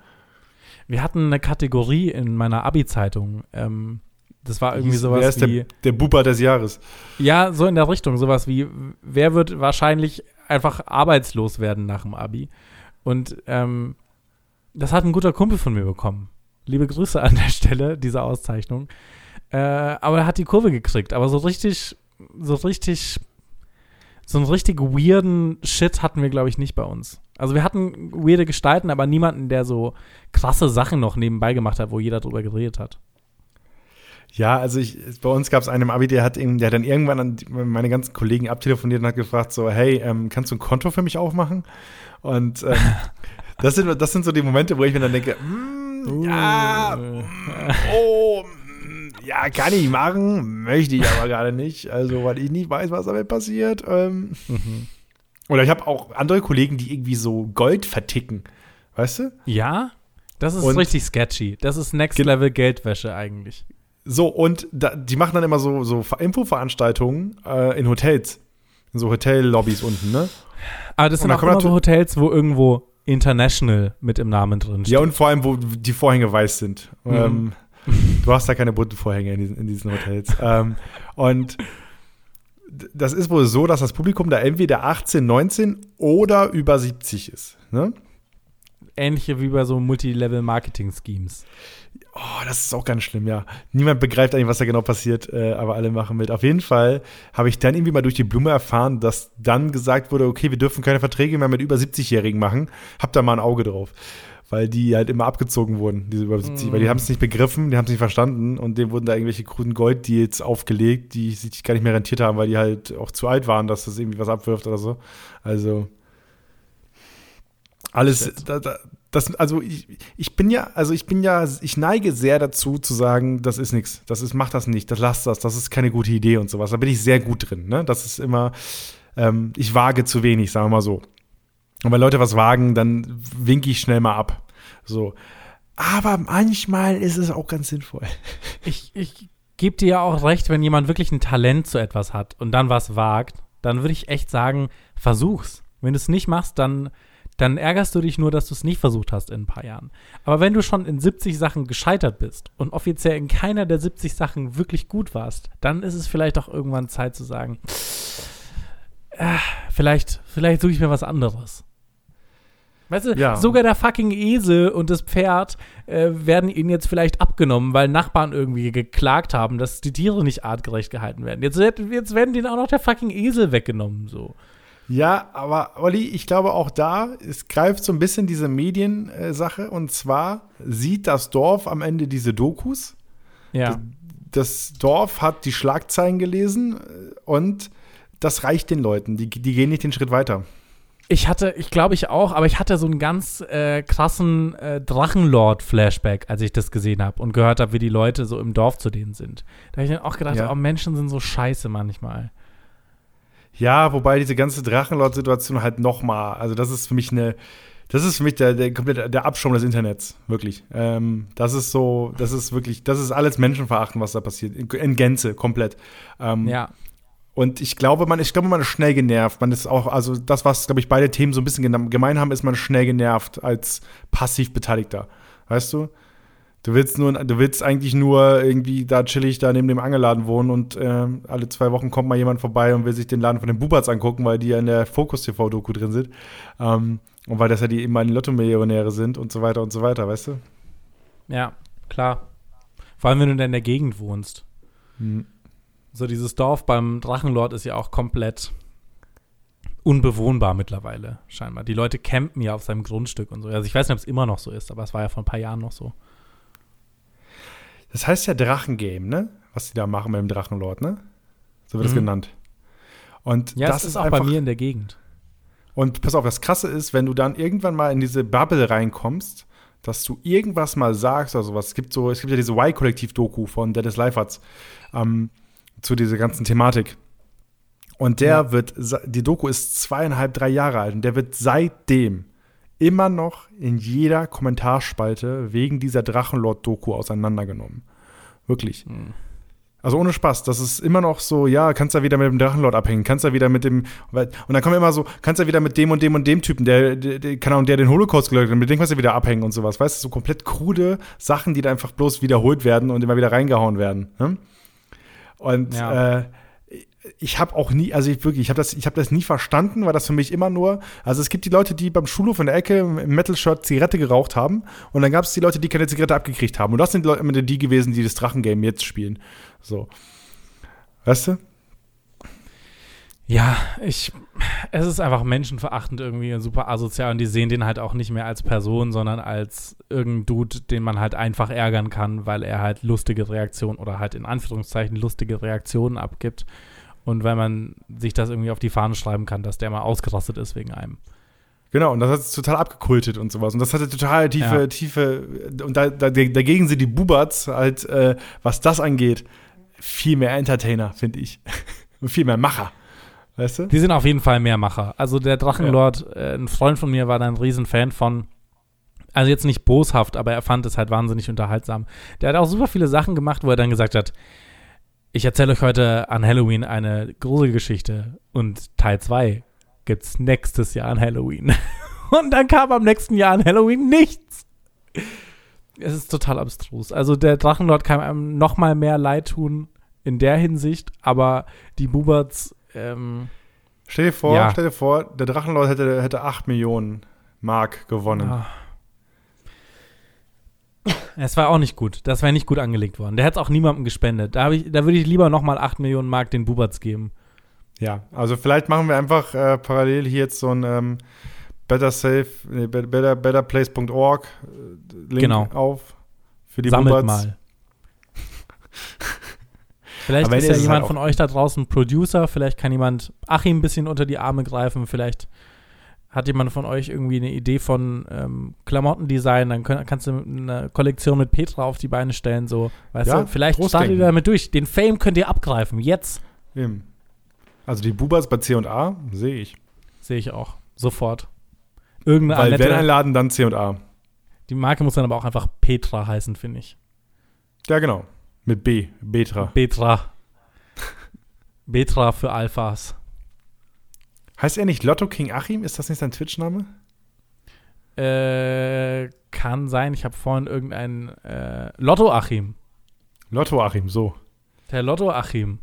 Wir hatten eine Kategorie in meiner Abi-Zeitung. Ähm, das war irgendwie Wer sowas ist wie. der, der Buber des Jahres? Ja, so in der Richtung, sowas wie, wer wird wahrscheinlich einfach arbeitslos werden nach dem Abi? Und ähm, das hat ein guter Kumpel von mir bekommen. Liebe Grüße an der Stelle, diese Auszeichnung. Äh, aber er hat die Kurve gekriegt. Aber so richtig, so richtig, so einen richtig weirden Shit hatten wir, glaube ich, nicht bei uns. Also wir hatten weirde Gestalten, aber niemanden, der so krasse Sachen noch nebenbei gemacht hat, wo jeder drüber geredet hat. Ja, also ich, bei uns gab es einen im Abi, der hat, eben, der hat dann irgendwann an meine ganzen Kollegen abtelefoniert und hat gefragt so, hey, ähm, kannst du ein Konto für mich aufmachen? Und ähm, das, sind, das sind so die Momente, wo ich mir dann denke, mm, ja, mm, oh, mm, ja, kann ich machen, möchte ich aber gerade nicht. Also, weil ich nicht weiß, was damit passiert. Ähm, Oder ich habe auch andere Kollegen, die irgendwie so Gold verticken. Weißt du? Ja? Das ist Und- richtig sketchy. Das ist Next Level Geldwäsche eigentlich. So, und da, die machen dann immer so, so Infoveranstaltungen äh, in Hotels. In so Hotellobbys unten, ne? Aber das Und sind auch immer so Hotels, wo irgendwo International mit im Namen drin steht. Ja, und vor allem, wo die Vorhänge weiß sind. Mhm. Ähm, du hast da keine bunten Vorhänge in diesen, in diesen Hotels. ähm, und das ist wohl so, dass das Publikum da entweder 18, 19 oder über 70 ist. Ne? Ähnliche wie bei so Multilevel-Marketing-Schemes. Oh, das ist auch ganz schlimm, ja. Niemand begreift eigentlich, was da genau passiert, äh, aber alle machen mit. Auf jeden Fall habe ich dann irgendwie mal durch die Blume erfahren, dass dann gesagt wurde, okay, wir dürfen keine Verträge mehr mit über 70-Jährigen machen. Hab da mal ein Auge drauf. Weil die halt immer abgezogen wurden, diese über 70, mm. weil die haben es nicht begriffen, die haben es nicht verstanden und denen wurden da irgendwelche kruden Golddeals aufgelegt, die sich gar nicht mehr rentiert haben, weil die halt auch zu alt waren, dass das irgendwie was abwirft oder so. Also alles, da, da, das, also ich, ich bin ja, also ich bin ja, ich neige sehr dazu zu sagen, das ist nichts, das ist, mach das nicht, das lass das, das ist keine gute Idee und sowas. Da bin ich sehr gut drin, ne? Das ist immer, ähm, ich wage zu wenig, sagen wir mal so. Und wenn Leute was wagen, dann winke ich schnell mal ab. So. Aber manchmal ist es auch ganz sinnvoll. Ich, ich gebe dir ja auch recht, wenn jemand wirklich ein Talent zu etwas hat und dann was wagt, dann würde ich echt sagen, versuch's. Wenn du es nicht machst, dann dann ärgerst du dich nur, dass du es nicht versucht hast in ein paar Jahren. Aber wenn du schon in 70 Sachen gescheitert bist und offiziell in keiner der 70 Sachen wirklich gut warst, dann ist es vielleicht auch irgendwann Zeit zu sagen, äh, vielleicht, vielleicht suche ich mir was anderes. Weißt du, ja. sogar der fucking Esel und das Pferd äh, werden ihnen jetzt vielleicht abgenommen, weil Nachbarn irgendwie geklagt haben, dass die Tiere nicht artgerecht gehalten werden. Jetzt, jetzt werden denen auch noch der fucking Esel weggenommen, so. Ja, aber Olli, ich glaube auch da, es greift so ein bisschen diese Mediensache. Und zwar sieht das Dorf am Ende diese Dokus. Ja. Das Dorf hat die Schlagzeilen gelesen und das reicht den Leuten. Die, die gehen nicht den Schritt weiter. Ich hatte, ich glaube ich auch, aber ich hatte so einen ganz äh, krassen äh, Drachenlord-Flashback, als ich das gesehen habe und gehört habe, wie die Leute so im Dorf zu denen sind. Da habe ich dann auch gedacht, ja. oh, Menschen sind so scheiße manchmal. Ja, wobei diese ganze Drachenlord-Situation halt nochmal, also das ist für mich eine, das ist für mich der, der komplette der Abschaum des Internets, wirklich. Ähm, das ist so, das ist wirklich, das ist alles Menschenverachten, was da passiert, in, in Gänze, komplett. Ähm, ja. Und ich glaube, man, ich glaube, man ist schnell genervt. Man ist auch, also das, was, glaube ich, beide Themen so ein bisschen gemein haben, ist man schnell genervt als passiv Beteiligter. Weißt du? Du willst nur, du willst eigentlich nur irgendwie da chillig da neben dem Angeladen wohnen und äh, alle zwei Wochen kommt mal jemand vorbei und will sich den Laden von den Bubats angucken, weil die ja in der Focus TV Doku drin sind. Ähm, und weil das ja die ehemaligen Lotto-Millionäre sind und so weiter und so weiter, weißt du? Ja, klar. Vor allem, wenn du da in der Gegend wohnst. Hm. So dieses Dorf beim Drachenlord ist ja auch komplett unbewohnbar mittlerweile, scheinbar. Die Leute campen ja auf seinem Grundstück und so. Also ich weiß nicht, ob es immer noch so ist, aber es war ja vor ein paar Jahren noch so. Das heißt ja Drachengame, ne? Was die da machen mit dem Drachenlord, ne? So wird es mhm. genannt. Und ja, das ist auch bei mir in der Gegend. Und pass auf, das Krasse ist, wenn du dann irgendwann mal in diese Bubble reinkommst, dass du irgendwas mal sagst oder sowas. Es gibt so, es gibt ja diese Y-Kollektiv-Doku von Dennis Leifertz ähm, zu dieser ganzen Thematik. Und der ja. wird, die Doku ist zweieinhalb, drei Jahre alt und der wird seitdem immer noch in jeder Kommentarspalte wegen dieser Drachenlord-Doku auseinandergenommen. Wirklich. Hm. Also ohne Spaß, das ist immer noch so, ja, kannst du ja wieder mit dem Drachenlord abhängen, kannst du ja wieder mit dem, und dann kommen immer so, kannst du ja wieder mit dem und dem und dem Typen, der, der, der keine Ahnung, der den Holocaust geleugnet hat, mit dem kannst du wieder abhängen und sowas, weißt du, so komplett krude Sachen, die da einfach bloß wiederholt werden und immer wieder reingehauen werden. Ne? Und ja. äh, ich habe auch nie, also ich wirklich, ich habe das, ich habe das nie verstanden, weil das für mich immer nur, also es gibt die Leute, die beim Schulhof in der Ecke im Metal-Shirt Zigarette geraucht haben und dann gab es die Leute, die keine Zigarette abgekriegt haben und das sind die Leute immer die gewesen, die das Drachengame jetzt spielen. So, weißt du? Ja, ich, es ist einfach menschenverachtend irgendwie und super asozial und die sehen den halt auch nicht mehr als Person, sondern als irgendein Dude, den man halt einfach ärgern kann, weil er halt lustige Reaktionen oder halt in Anführungszeichen lustige Reaktionen abgibt und weil man sich das irgendwie auf die Fahne schreiben kann, dass der mal ausgerastet ist wegen einem. Genau, und das hat es total abgekultet und sowas. Und das hatte total tiefe, ja. tiefe, und da, da, dagegen sind die Bubats halt, äh, was das angeht, viel mehr Entertainer, finde ich. und viel mehr Macher. Weißt du? Die sind auf jeden Fall mehr Macher. Also der Drachenlord, ja. äh, ein Freund von mir war da ein Riesenfan von. Also jetzt nicht boshaft, aber er fand es halt wahnsinnig unterhaltsam. Der hat auch super viele Sachen gemacht, wo er dann gesagt hat, ich erzähle euch heute an Halloween eine Gruselgeschichte und Teil 2 gibt's nächstes Jahr an Halloween. Und dann kam am nächsten Jahr an Halloween nichts. Es ist total abstrus. Also der Drachenlord kann einem noch mal mehr leid tun in der Hinsicht, aber die Buberts ähm, Stell dir vor, ja. stell dir vor, der Drachenlord hätte, hätte 8 Millionen Mark gewonnen. Ja. Es war auch nicht gut. Das wäre nicht gut angelegt worden. Der hätte es auch niemandem gespendet. Da, ich, da würde ich lieber nochmal 8 Millionen Mark den Buberts geben. Ja, also vielleicht machen wir einfach äh, parallel hier jetzt so ein ähm, Better Safe, nee, better, betterplace.org äh, Link Genau. auf für die Sammelt Buberts. mal. Vielleicht ist ja ist jemand halt von euch da draußen Producer. Vielleicht kann jemand Achim ein bisschen unter die Arme greifen. Vielleicht hat jemand von euch irgendwie eine Idee von ähm, Klamottendesign. Dann könnt, kannst du eine Kollektion mit Petra auf die Beine stellen. So, weißt Ja, du, vielleicht startet ihr damit durch. Den Fame könnt ihr abgreifen. Jetzt Eben. Also die Buberts bei C&A sehe ich. sehe ich auch. Sofort. Irgendeine Weil wenn ein Laden, dann C&A. Die Marke muss dann aber auch einfach Petra heißen, finde ich. Ja, genau. Mit B. Betra. Petra. Petra für Alphas. Heißt er nicht Lotto King Achim? Ist das nicht sein Twitch-Name? Äh, kann sein. Ich habe vorhin irgendein äh, Lotto Achim. Lotto Achim, so. Der Lotto Achim.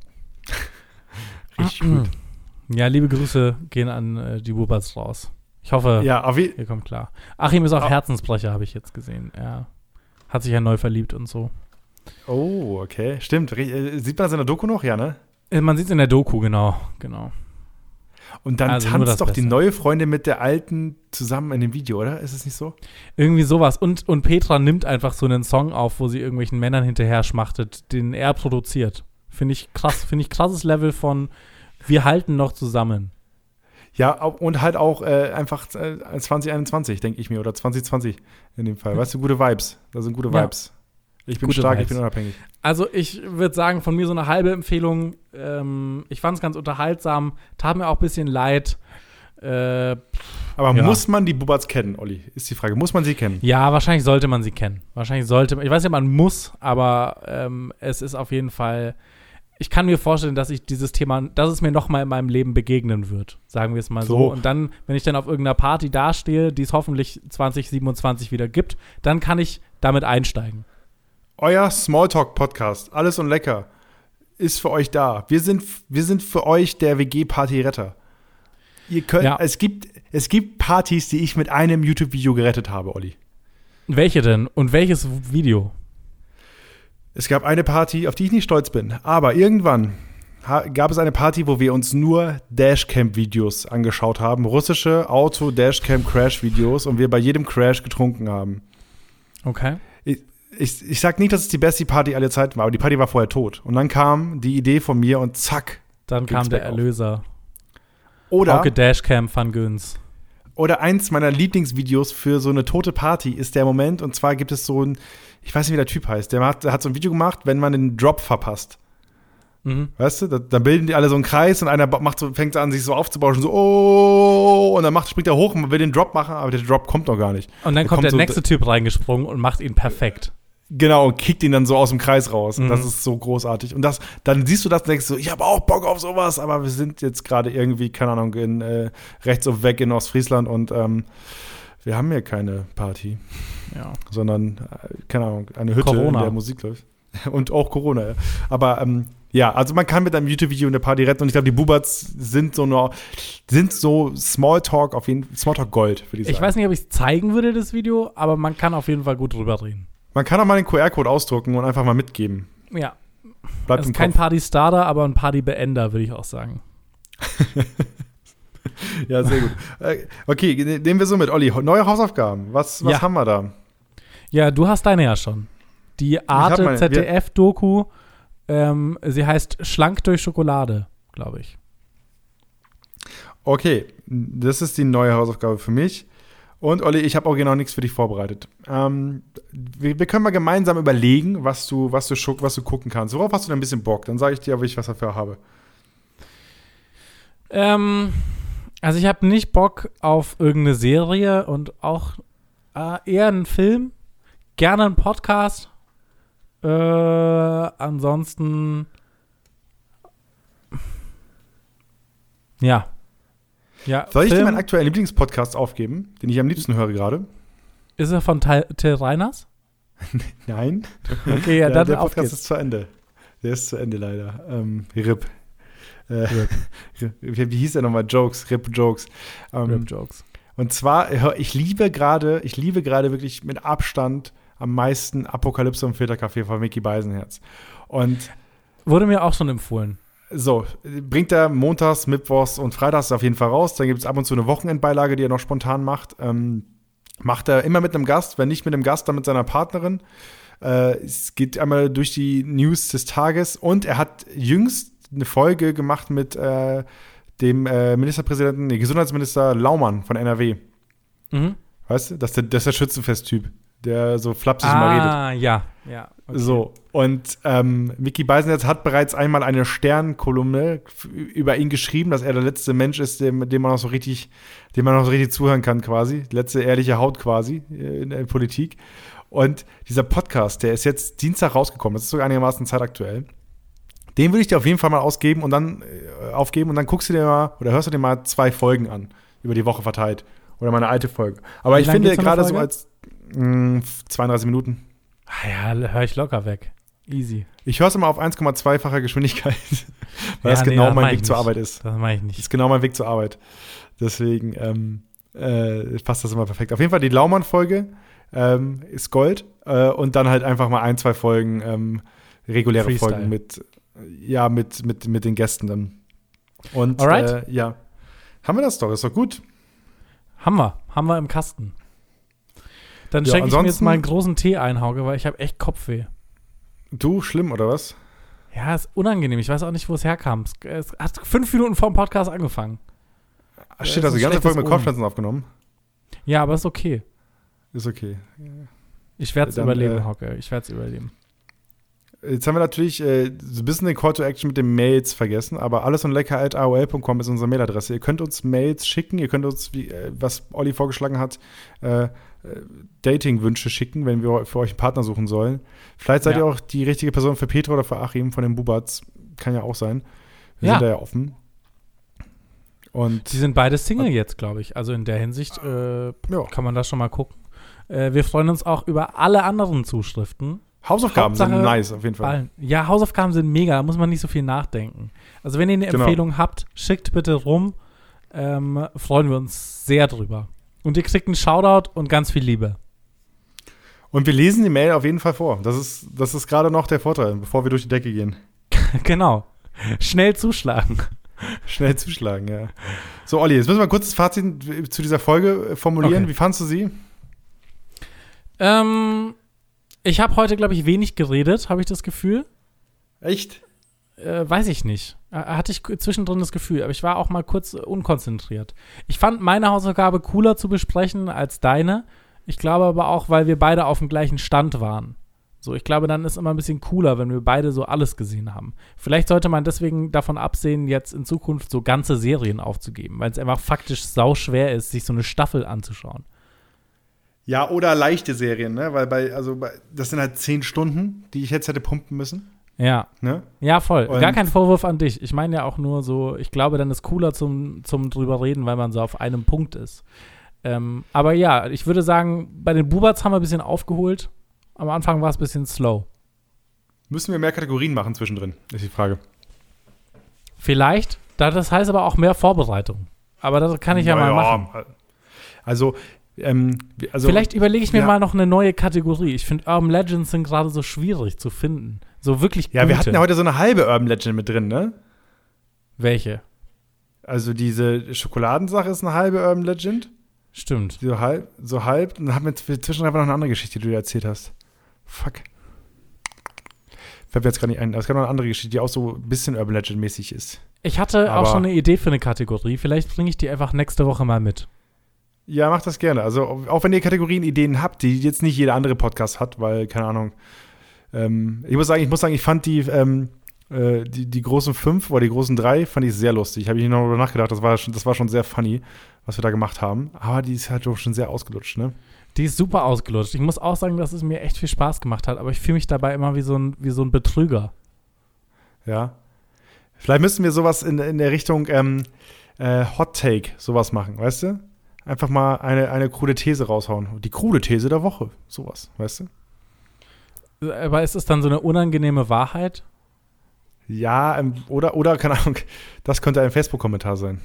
Richtig gut. Ja, liebe Grüße gehen an äh, die Buberts raus. Ich hoffe, Ja, ihr kommt klar. Achim ist auch Ah. Herzensbrecher, habe ich jetzt gesehen. Er hat sich ja neu verliebt und so. Oh, okay. Stimmt. Äh, Sieht man das in der Doku noch? Ja, ne? Äh, Man sieht es in der Doku, genau. genau. Und dann Also tanzt doch die Beste. neue Freundin mit der alten zusammen in dem Video, oder? Ist es nicht so? Irgendwie sowas. Und, und Petra nimmt einfach so einen Song auf, wo sie irgendwelchen Männern hinterher schmachtet, den er produziert. Finde ich krass. Finde ich krasses Level von wir halten noch zusammen. Ja, und halt auch äh, einfach äh, 2021, denke ich mir, oder 2020 in dem Fall. Weißt du, gute Vibes. Das sind gute Ja. Ich bin Gute stark, ich Vibes. bin unabhängig. Also ich würde sagen, von mir so eine halbe Empfehlung. Ähm, ich fand es ganz unterhaltsam, tat mir auch ein bisschen leid. Äh, Aber Ja. muss man die Buberts kennen, Olli? Ist die Frage. Muss man sie kennen? ja, wahrscheinlich sollte man sie kennen. Wahrscheinlich sollte man, ich weiß nicht, man muss, aber ähm, es ist auf jeden Fall, ich kann mir vorstellen, dass ich dieses Thema, dass es mir nochmal in meinem Leben begegnen wird, sagen wir es mal so. So. Und dann, wenn ich dann auf irgendeiner Party dastehe, die es hoffentlich 2027 wieder gibt, dann kann ich damit einsteigen. Euer Smalltalk-Podcast, alles und lecker, ist für euch da. Wir sind, wir sind für euch der WG-Party-Retter. Ihr könnt, Ja. es, gibt, es gibt Partys, die ich mit einem YouTube-Video gerettet habe, Olli. Welche denn? Und welches Video? Es gab eine Party, auf die ich nicht stolz bin. Aber irgendwann gab es eine Party, wo wir uns nur Dashcam-Videos angeschaut haben. Russische Auto-Dashcam-Crash-Videos und wir bei jedem Crash getrunken haben. Okay. Ich, ich, sag nicht, dass es die beste Party aller Zeiten war, aber die Party war vorher tot. Und dann kam die Idee von mir und zack. Dann kam der. Erlöser. Oder, Hauke Dashcam Van Göns. oder eins meiner Lieblingsvideos für so eine tote Party ist der Moment. Und zwar gibt es so ein, ich weiß nicht, wie der Typ heißt, der hat, der hat so ein Video gemacht, wenn man den Drop verpasst. Mhm. Weißt du, da, dann bilden die alle so einen Kreis und einer macht so, fängt an, sich so aufzubauschen, so, oh, und dann macht, springt er hoch und will den Drop machen, aber der Drop kommt noch gar nicht. Und dann Da kommt, der so- nächste Typ reingesprungen und macht ihn perfekt. Genau, und kickt ihn dann so aus dem Kreis raus. Und Mhm. das ist so großartig. Und das, dann siehst du das und denkst so, ich habe auch Bock auf sowas, aber wir sind jetzt gerade irgendwie, keine Ahnung, in äh, rechts auf weg in Ostfriesland und ähm, wir haben hier keine Party, Ja. sondern, äh, keine Ahnung, eine Hütte, Corona. in der Musik läuft. Und auch Corona, ja. Aber ähm, ja, also man kann mit einem YouTube-Video eine Party retten und ich glaube, die Buberts sind so nur, sind so Smalltalk auf jeden Smalltalk Gold, würde ich sagen. Ich weiß nicht, ob ich es zeigen würde, das Video, aber man kann auf jeden Fall gut drüber reden. Man kann auch mal den QR-Code ausdrucken und einfach mal mitgeben. Ja. Bleibt Das im ist kein. Party-Starter, aber ein Party-Beender, würde ich auch sagen. Ja, sehr gut. Äh, okay, ne- nehmen wir so mit. Olli, neue Hausaufgaben. Was, was Ja. haben wir da? Ja, du hast deine ja schon. Die Arte ZDF-Doku, ähm, sie heißt Schlank durch Schokolade, glaube ich. Okay, das ist die neue Hausaufgabe für mich. Und Olli, ich habe auch genau nichts für dich vorbereitet. Ähm, wir, wir können mal gemeinsam überlegen, was du, was, du, was du gucken kannst. Worauf hast du denn ein bisschen Bock? Dann sage ich dir, ob ich was dafür habe. Ähm, also ich habe nicht Bock auf irgendeine Serie und auch äh, eher einen Film. Gerne einen Podcast. Äh, ansonsten. Ja. Ja, Soll ich dir meinen aktuellen Lieblingspodcast aufgeben, den ich am liebsten höre gerade? ist er von Til Till Reiners? Nein. Okay, ja, der, dann der auf Podcast geht's. ist zu Ende. Der ist zu Ende leider. Ähm, RIP. Äh, wie, wie hieß der nochmal? Jokes, RIP Jokes. Ähm, Rip Jokes. Und zwar, ich liebe gerade, ich liebe gerade wirklich mit Abstand am meisten Apokalypse und Filterkaffee von Mickey Beisenherz. Und Wurde mir auch schon empfohlen. So, bringt er montags, mittwochs und freitags auf jeden Fall raus. Dann gibt es ab und zu eine Wochenendbeilage, die er noch spontan macht. Ähm, macht er immer mit einem Gast, wenn nicht mit einem Gast, dann mit seiner Partnerin. Äh, es geht einmal durch die News des Tages und er hat jüngst eine Folge gemacht mit äh, dem äh, Ministerpräsidenten, nee, Gesundheitsminister Laumann von NRW. Mhm. Weißt du? Das ist der, das ist der Schützenfest-Typ, der so flapsig mal redet. Ah, ja, ja. okay. So, und ähm, Mickey Beisenherz hat bereits einmal eine Sternkolumne über ihn geschrieben, dass er der letzte Mensch ist, dem, dem man noch so richtig, dem man noch so richtig zuhören kann, quasi. Letzte ehrliche Haut quasi äh, in der Politik. Und dieser Podcast, der ist jetzt Dienstag rausgekommen, das ist sogar einigermaßen zeitaktuell. Den würde ich dir auf jeden Fall mal ausgeben und dann äh, aufgeben und dann guckst du dir mal oder hörst du dir mal zwei Folgen an, über die Woche verteilt. Oder mal eine alte Folge. Aber Wie ich finde gerade so als mh, 32 Minuten. Ah, ja, höre ich locker weg. Easy. Ich höre es immer auf 1,2-facher Geschwindigkeit, weil Ja, das nee, genau das mein Weg zur. Arbeit ist. Das mache ich Das nicht. ist genau mein Weg zur Arbeit. Deswegen ähm, äh, passt das immer perfekt. Auf jeden Fall die Laumann-Folge ähm, ist Gold äh, und dann halt einfach mal ein, zwei Folgen ähm, reguläre Freestyle. Folgen mit, ja, mit, mit, mit den Gästen dann. Und Alright. äh, ja, haben wir das doch, ist doch gut. Haben wir. Haben wir im Kasten. Dann Ja, schenke ich mir jetzt mal einen großen Tee ein, Hauke, weil ich habe echt Kopfweh. Du, schlimm, oder was? Ja, ist unangenehm. Ich weiß auch nicht, wo es herkam. Es- hat fünf Minuten vor dem Podcast angefangen. Ach, shit, du die ganze Folge mit. Kopfschmerzen aufgenommen? Ja, aber ist okay. Ist okay. Ich werde es überleben, äh, Hauke. Ich werde es überleben. Jetzt haben wir natürlich äh, so ein bisschen den Call to Action mit den Mails vergessen, aber alles und lecker at aol.com ist unsere Mailadresse. Ihr könnt uns Mails schicken, ihr könnt uns, wie, äh, was Olli vorgeschlagen hat, äh, Dating-Wünsche schicken, wenn wir für euch einen Partner suchen sollen. Vielleicht seid Ja. ihr auch die richtige Person für Petra oder für Achim von den Bubats. Kann ja auch sein. Wir Ja. sind da ja offen. Und Die sind beide Single jetzt, glaube ich. Also in der Hinsicht äh, ja, kann man das schon mal gucken. Äh, wir freuen uns auch über alle anderen Zuschriften. Hausaufgaben sind Hauptsache nice auf jeden Fall. Ballen. Ja, Hausaufgaben sind mega, da muss man nicht so viel nachdenken. Also wenn ihr eine Genau. Empfehlung habt, schickt bitte rum. Ähm, freuen wir uns sehr drüber. Und ihr kriegt einen Shoutout und ganz viel Liebe. Und wir lesen die Mail auf jeden Fall vor. Das ist, das ist gerade noch der Vorteil, bevor wir durch die Decke gehen. genau. Schnell zuschlagen. Schnell zuschlagen, ja. So, Olli, jetzt müssen wir ein kurzes Fazit zu dieser Folge formulieren. Okay. Wie fandst du sie? Ähm, ich habe heute, glaube ich, wenig geredet, habe ich das Gefühl. Echt? Äh, weiß ich nicht. Äh, Hatte ich zwischendrin das Gefühl, aber ich war auch mal kurz unkonzentriert. Ich fand meine Hausaufgabe cooler zu besprechen als deine. Ich glaube aber auch, weil wir beide auf dem gleichen Stand waren. So, ich glaube, dann ist immer ein bisschen cooler, wenn wir beide so alles gesehen haben. Vielleicht sollte man deswegen davon absehen, jetzt in Zukunft so ganze Serien aufzugeben, weil es einfach faktisch sau schwer ist, sich so eine Staffel anzuschauen. Ja, oder leichte Serien, ne? Weil bei, also bei, das sind halt zehn Stunden, die ich jetzt hätte pumpen müssen. Ja, Ne? Ja, voll. Und- Gar kein Vorwurf an dich. Ich meine ja auch nur so, ich glaube, dann ist cooler zum, zum drüber reden, weil man so auf einem Punkt ist. Ähm, aber ja, ich würde sagen, bei den Bubats haben wir ein bisschen aufgeholt. Am Anfang war es ein bisschen slow. Müssen wir mehr Kategorien machen zwischendrin, ist die Frage. Vielleicht, da- das heißt aber auch mehr Vorbereitung. Aber das kann ich ja mal machen. Also, ähm, also Vielleicht überlege ich mir ja. mal noch eine neue Kategorie. Ich finde Urban Legends sind gerade so schwierig zu finden. So wirklich Ja, wir gute. hatten ja heute so eine halbe Urban Legend mit drin, ne? Welche? Also diese Schokoladensache ist eine halbe Urban Legend. Stimmt. So halb, so halb. Und dann haben wir zwischendrin einfach noch eine andere Geschichte, die du dir erzählt hast. Fuck. Fällt mir jetzt gar nicht ein. Es gab noch eine andere Geschichte, die auch so ein bisschen Urban Legend-mäßig ist. Ich hatte auch Aber- schon eine Idee für eine Kategorie. Vielleicht bringe ich die einfach nächste Woche mal mit. Ja, macht das gerne. Also, auch wenn ihr Kategorien, Ideen habt, die jetzt nicht jeder andere Podcast hat, weil, keine Ahnung. Ähm, ich muss sagen, ich muss sagen, ich fand die, ähm, äh, die, die großen fünf oder die großen drei fand ich sehr lustig. Habe ich noch darüber nachgedacht. Das war, schon, das war schon sehr funny, was wir da gemacht haben. Aber die ist halt doch schon sehr ausgelutscht, ne? Die ist super ausgelutscht. Ich muss auch sagen, dass es mir echt viel Spaß gemacht hat, aber ich fühle mich dabei immer wie so ein, wie so ein Betrüger. Ja. Vielleicht müssten wir sowas in, in der Richtung ähm, äh, Hot Take sowas machen, weißt du? Einfach mal eine, eine krude These raushauen. Die krude These der Woche. Sowas, weißt du? Aber ist es dann so eine unangenehme Wahrheit? Ja, ähm, oder, oder, keine Ahnung, das könnte ein Facebook-Kommentar sein.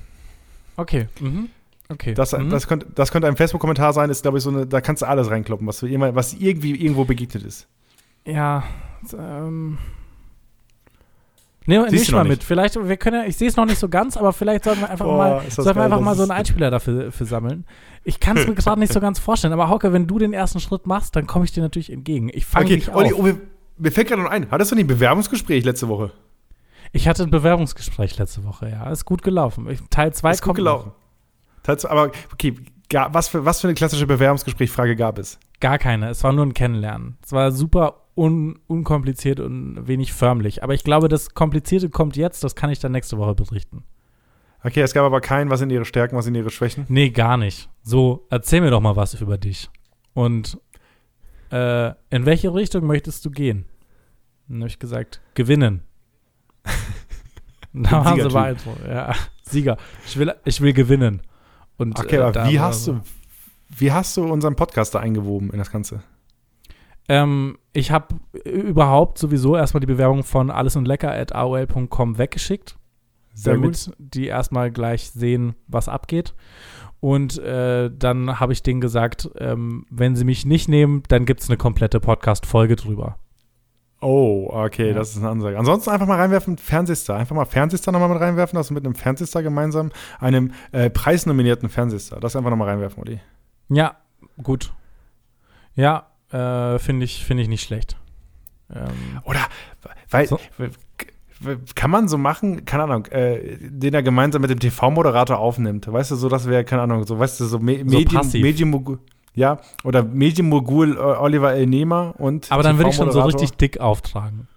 Okay. Mhm. Okay. Das, Mhm. das, könnte, das könnte ein Facebook-Kommentar sein, ist, glaube ich, so eine, da kannst du alles reinkloppen, was, was irgendwie irgendwo begegnet ist. Ja, ähm. Nehmen Siehst nicht mal nicht? mit. Vielleicht, wir können ja, ich sehe es noch nicht so ganz, aber vielleicht sollten wir einfach Boah, mal, sollten geil, einfach mal so einen Einspieler dafür für sammeln. Ich kann es mir gerade nicht so ganz vorstellen, aber Hauke, wenn du den ersten Schritt machst, dann komme ich dir natürlich entgegen. Ich fange Okay, dich Olli, auf. oh, mir, mir fällt gerade noch ein. Hattest du nicht ein Bewerbungsgespräch letzte Woche? Ich hatte ein Bewerbungsgespräch letzte Woche, ja. Ist gut gelaufen. Teil 2 Ist gut kommt. gelaufen. Tats- Aber okay, was für, was für eine klassische Bewerbungsgesprächfrage gab es? Gar keine. Es war nur ein Kennenlernen. Es war super un unkompliziert und wenig förmlich. Aber ich glaube, das Komplizierte kommt jetzt. Das kann ich dann nächste Woche berichten. Okay, es gab aber kein, was sind ihre Stärken, was sind ihre Schwächen? Nee, gar nicht. So, erzähl mir doch mal was über dich. Und äh, in welche Richtung möchtest du gehen? Dann habe ich gesagt, gewinnen. da waren sie beeindruckt. Ja, Sieger. Ich will, ich will gewinnen. Und, Okay, äh, aber wie hast du, wie hast du unseren Podcast da eingewoben in das Ganze? Ähm, ich habe überhaupt sowieso erstmal die Bewerbung von alles und lecker at aol.com weggeschickt. Sehr damit die erstmal gleich sehen, was abgeht. Und äh, dann habe ich denen gesagt, ähm, wenn sie mich nicht nehmen, dann gibt es eine komplette Podcast-Folge drüber. Oh, okay, Ja. das ist eine Ansage. Ansonsten einfach mal reinwerfen, Fernsehstar. Einfach mal Fernsehstar nochmal mit reinwerfen, dass du mit einem Fernsehstar gemeinsam, einem äh, preisnominierten Fernsehstar, das einfach nochmal reinwerfen, Olli. Ja, gut. Ja, äh, finde ich, find ich nicht schlecht. Ähm, Oder, weil, So. kann man so machen, keine Ahnung, äh, den er gemeinsam mit dem TV-Moderator aufnimmt. Weißt du, so, das wäre, keine Ahnung, so, weißt du, so, Me So Medien. Medienmogul, ja, oder Medienmogul äh, Oliver El Nehmer und aber dann würde ich schon so richtig dick auftragen.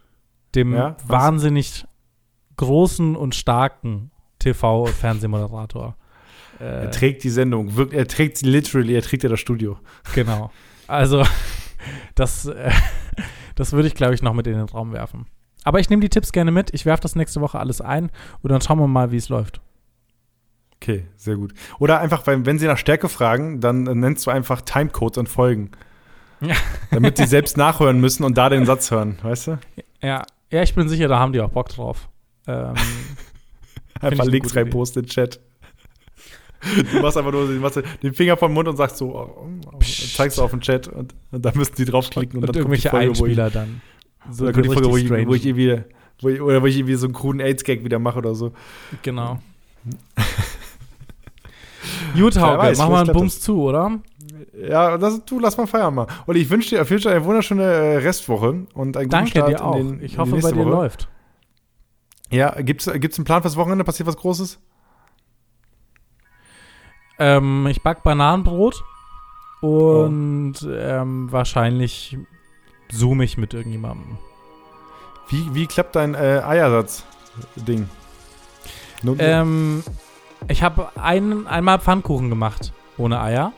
Dem Ja, wahnsinnig großen und starken TV-Fernsehmoderator. Äh, Er trägt die Sendung, wirkt, er trägt sie literally, er trägt ja das Studio. Genau. Also, das, äh, das würde ich, glaube ich, noch mit in den Raum werfen. Aber ich nehme die Tipps gerne mit. Ich werfe das nächste Woche alles ein und dann schauen wir mal, wie es läuft. Okay, sehr gut. Oder einfach, wenn sie nach Stärke fragen, dann äh, nennst du einfach Timecodes und Folgen. Ja. Damit sie selbst nachhören müssen und da den Satz hören, weißt du? Ja, ja, ich bin sicher, da haben die auch Bock drauf. Ähm, Einfach Links Idee. reinposten in Chat. Du machst einfach nur machst den Finger vom Mund und sagst so, oh, oh, Psst. zeigst du auf den Chat und, und dann müssen die draufklicken und, und dann kommt die irgendwelche Folge, ich, dann. So oder kommt die Folge, wo ich, wo ich irgendwie, wo ich, oder wo ich irgendwie so einen kruden AIDS-Gag wieder mache oder so. Genau. Gut, Hauke, mach mal einen Bums zu, oder? Ja, das, du, lass mal feiern mal. Und ich wünsche dir auf jeden Fall eine wunderschöne äh, Restwoche und einen guten Danke Start dir auch. in den, ich hoffe, bei dir Woche. läuft. Ja, gibt's, gibt's einen Plan fürs Wochenende? Passiert was Großes? Ähm, ich back Bananenbrot Oh. und ähm, wahrscheinlich zoome ich mit irgendjemandem. Wie, wie klappt dein äh, Eiersatz-Ding? Ähm, ich habe ein, einmal Pfannkuchen gemacht ohne Eier.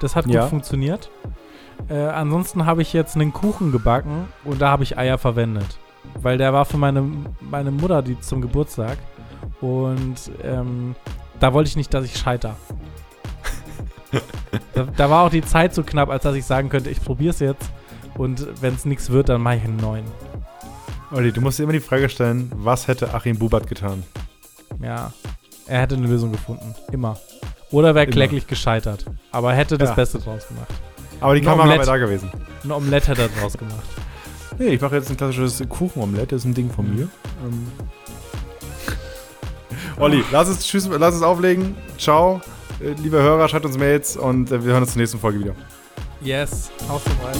Das hat gut Ja. funktioniert. Äh, ansonsten habe ich jetzt einen Kuchen gebacken und da habe ich Eier verwendet. Weil der war für meine, meine Mutter die zum Geburtstag. Und ähm, da wollte ich nicht, dass ich scheiter. Da, da war auch die Zeit so knapp, als dass ich sagen könnte, ich probiere es jetzt. Und wenn es nichts wird, dann mache ich einen neuen. Olli, du musst dir immer die Frage stellen, was hätte Achim Bubert getan? Ja, er hätte eine Lösung gefunden. Immer. Oder wäre kläglich gescheitert. Aber er hätte das Ja. Beste draus gemacht. Aber die Ein Kamera wäre Omelette. da gewesen. Ein Omelett hätte er draus gemacht. Nee, ich mache jetzt ein klassisches Kuchenomelett, das ist ein Ding von Mhm. mir. Ähm. Olli, lass es, tschüss, lass es auflegen. Ciao. Äh, Liebe Hörer, schreibt uns Mails und äh, wir hören uns zur nächsten Folge wieder. Yes, auf so weit.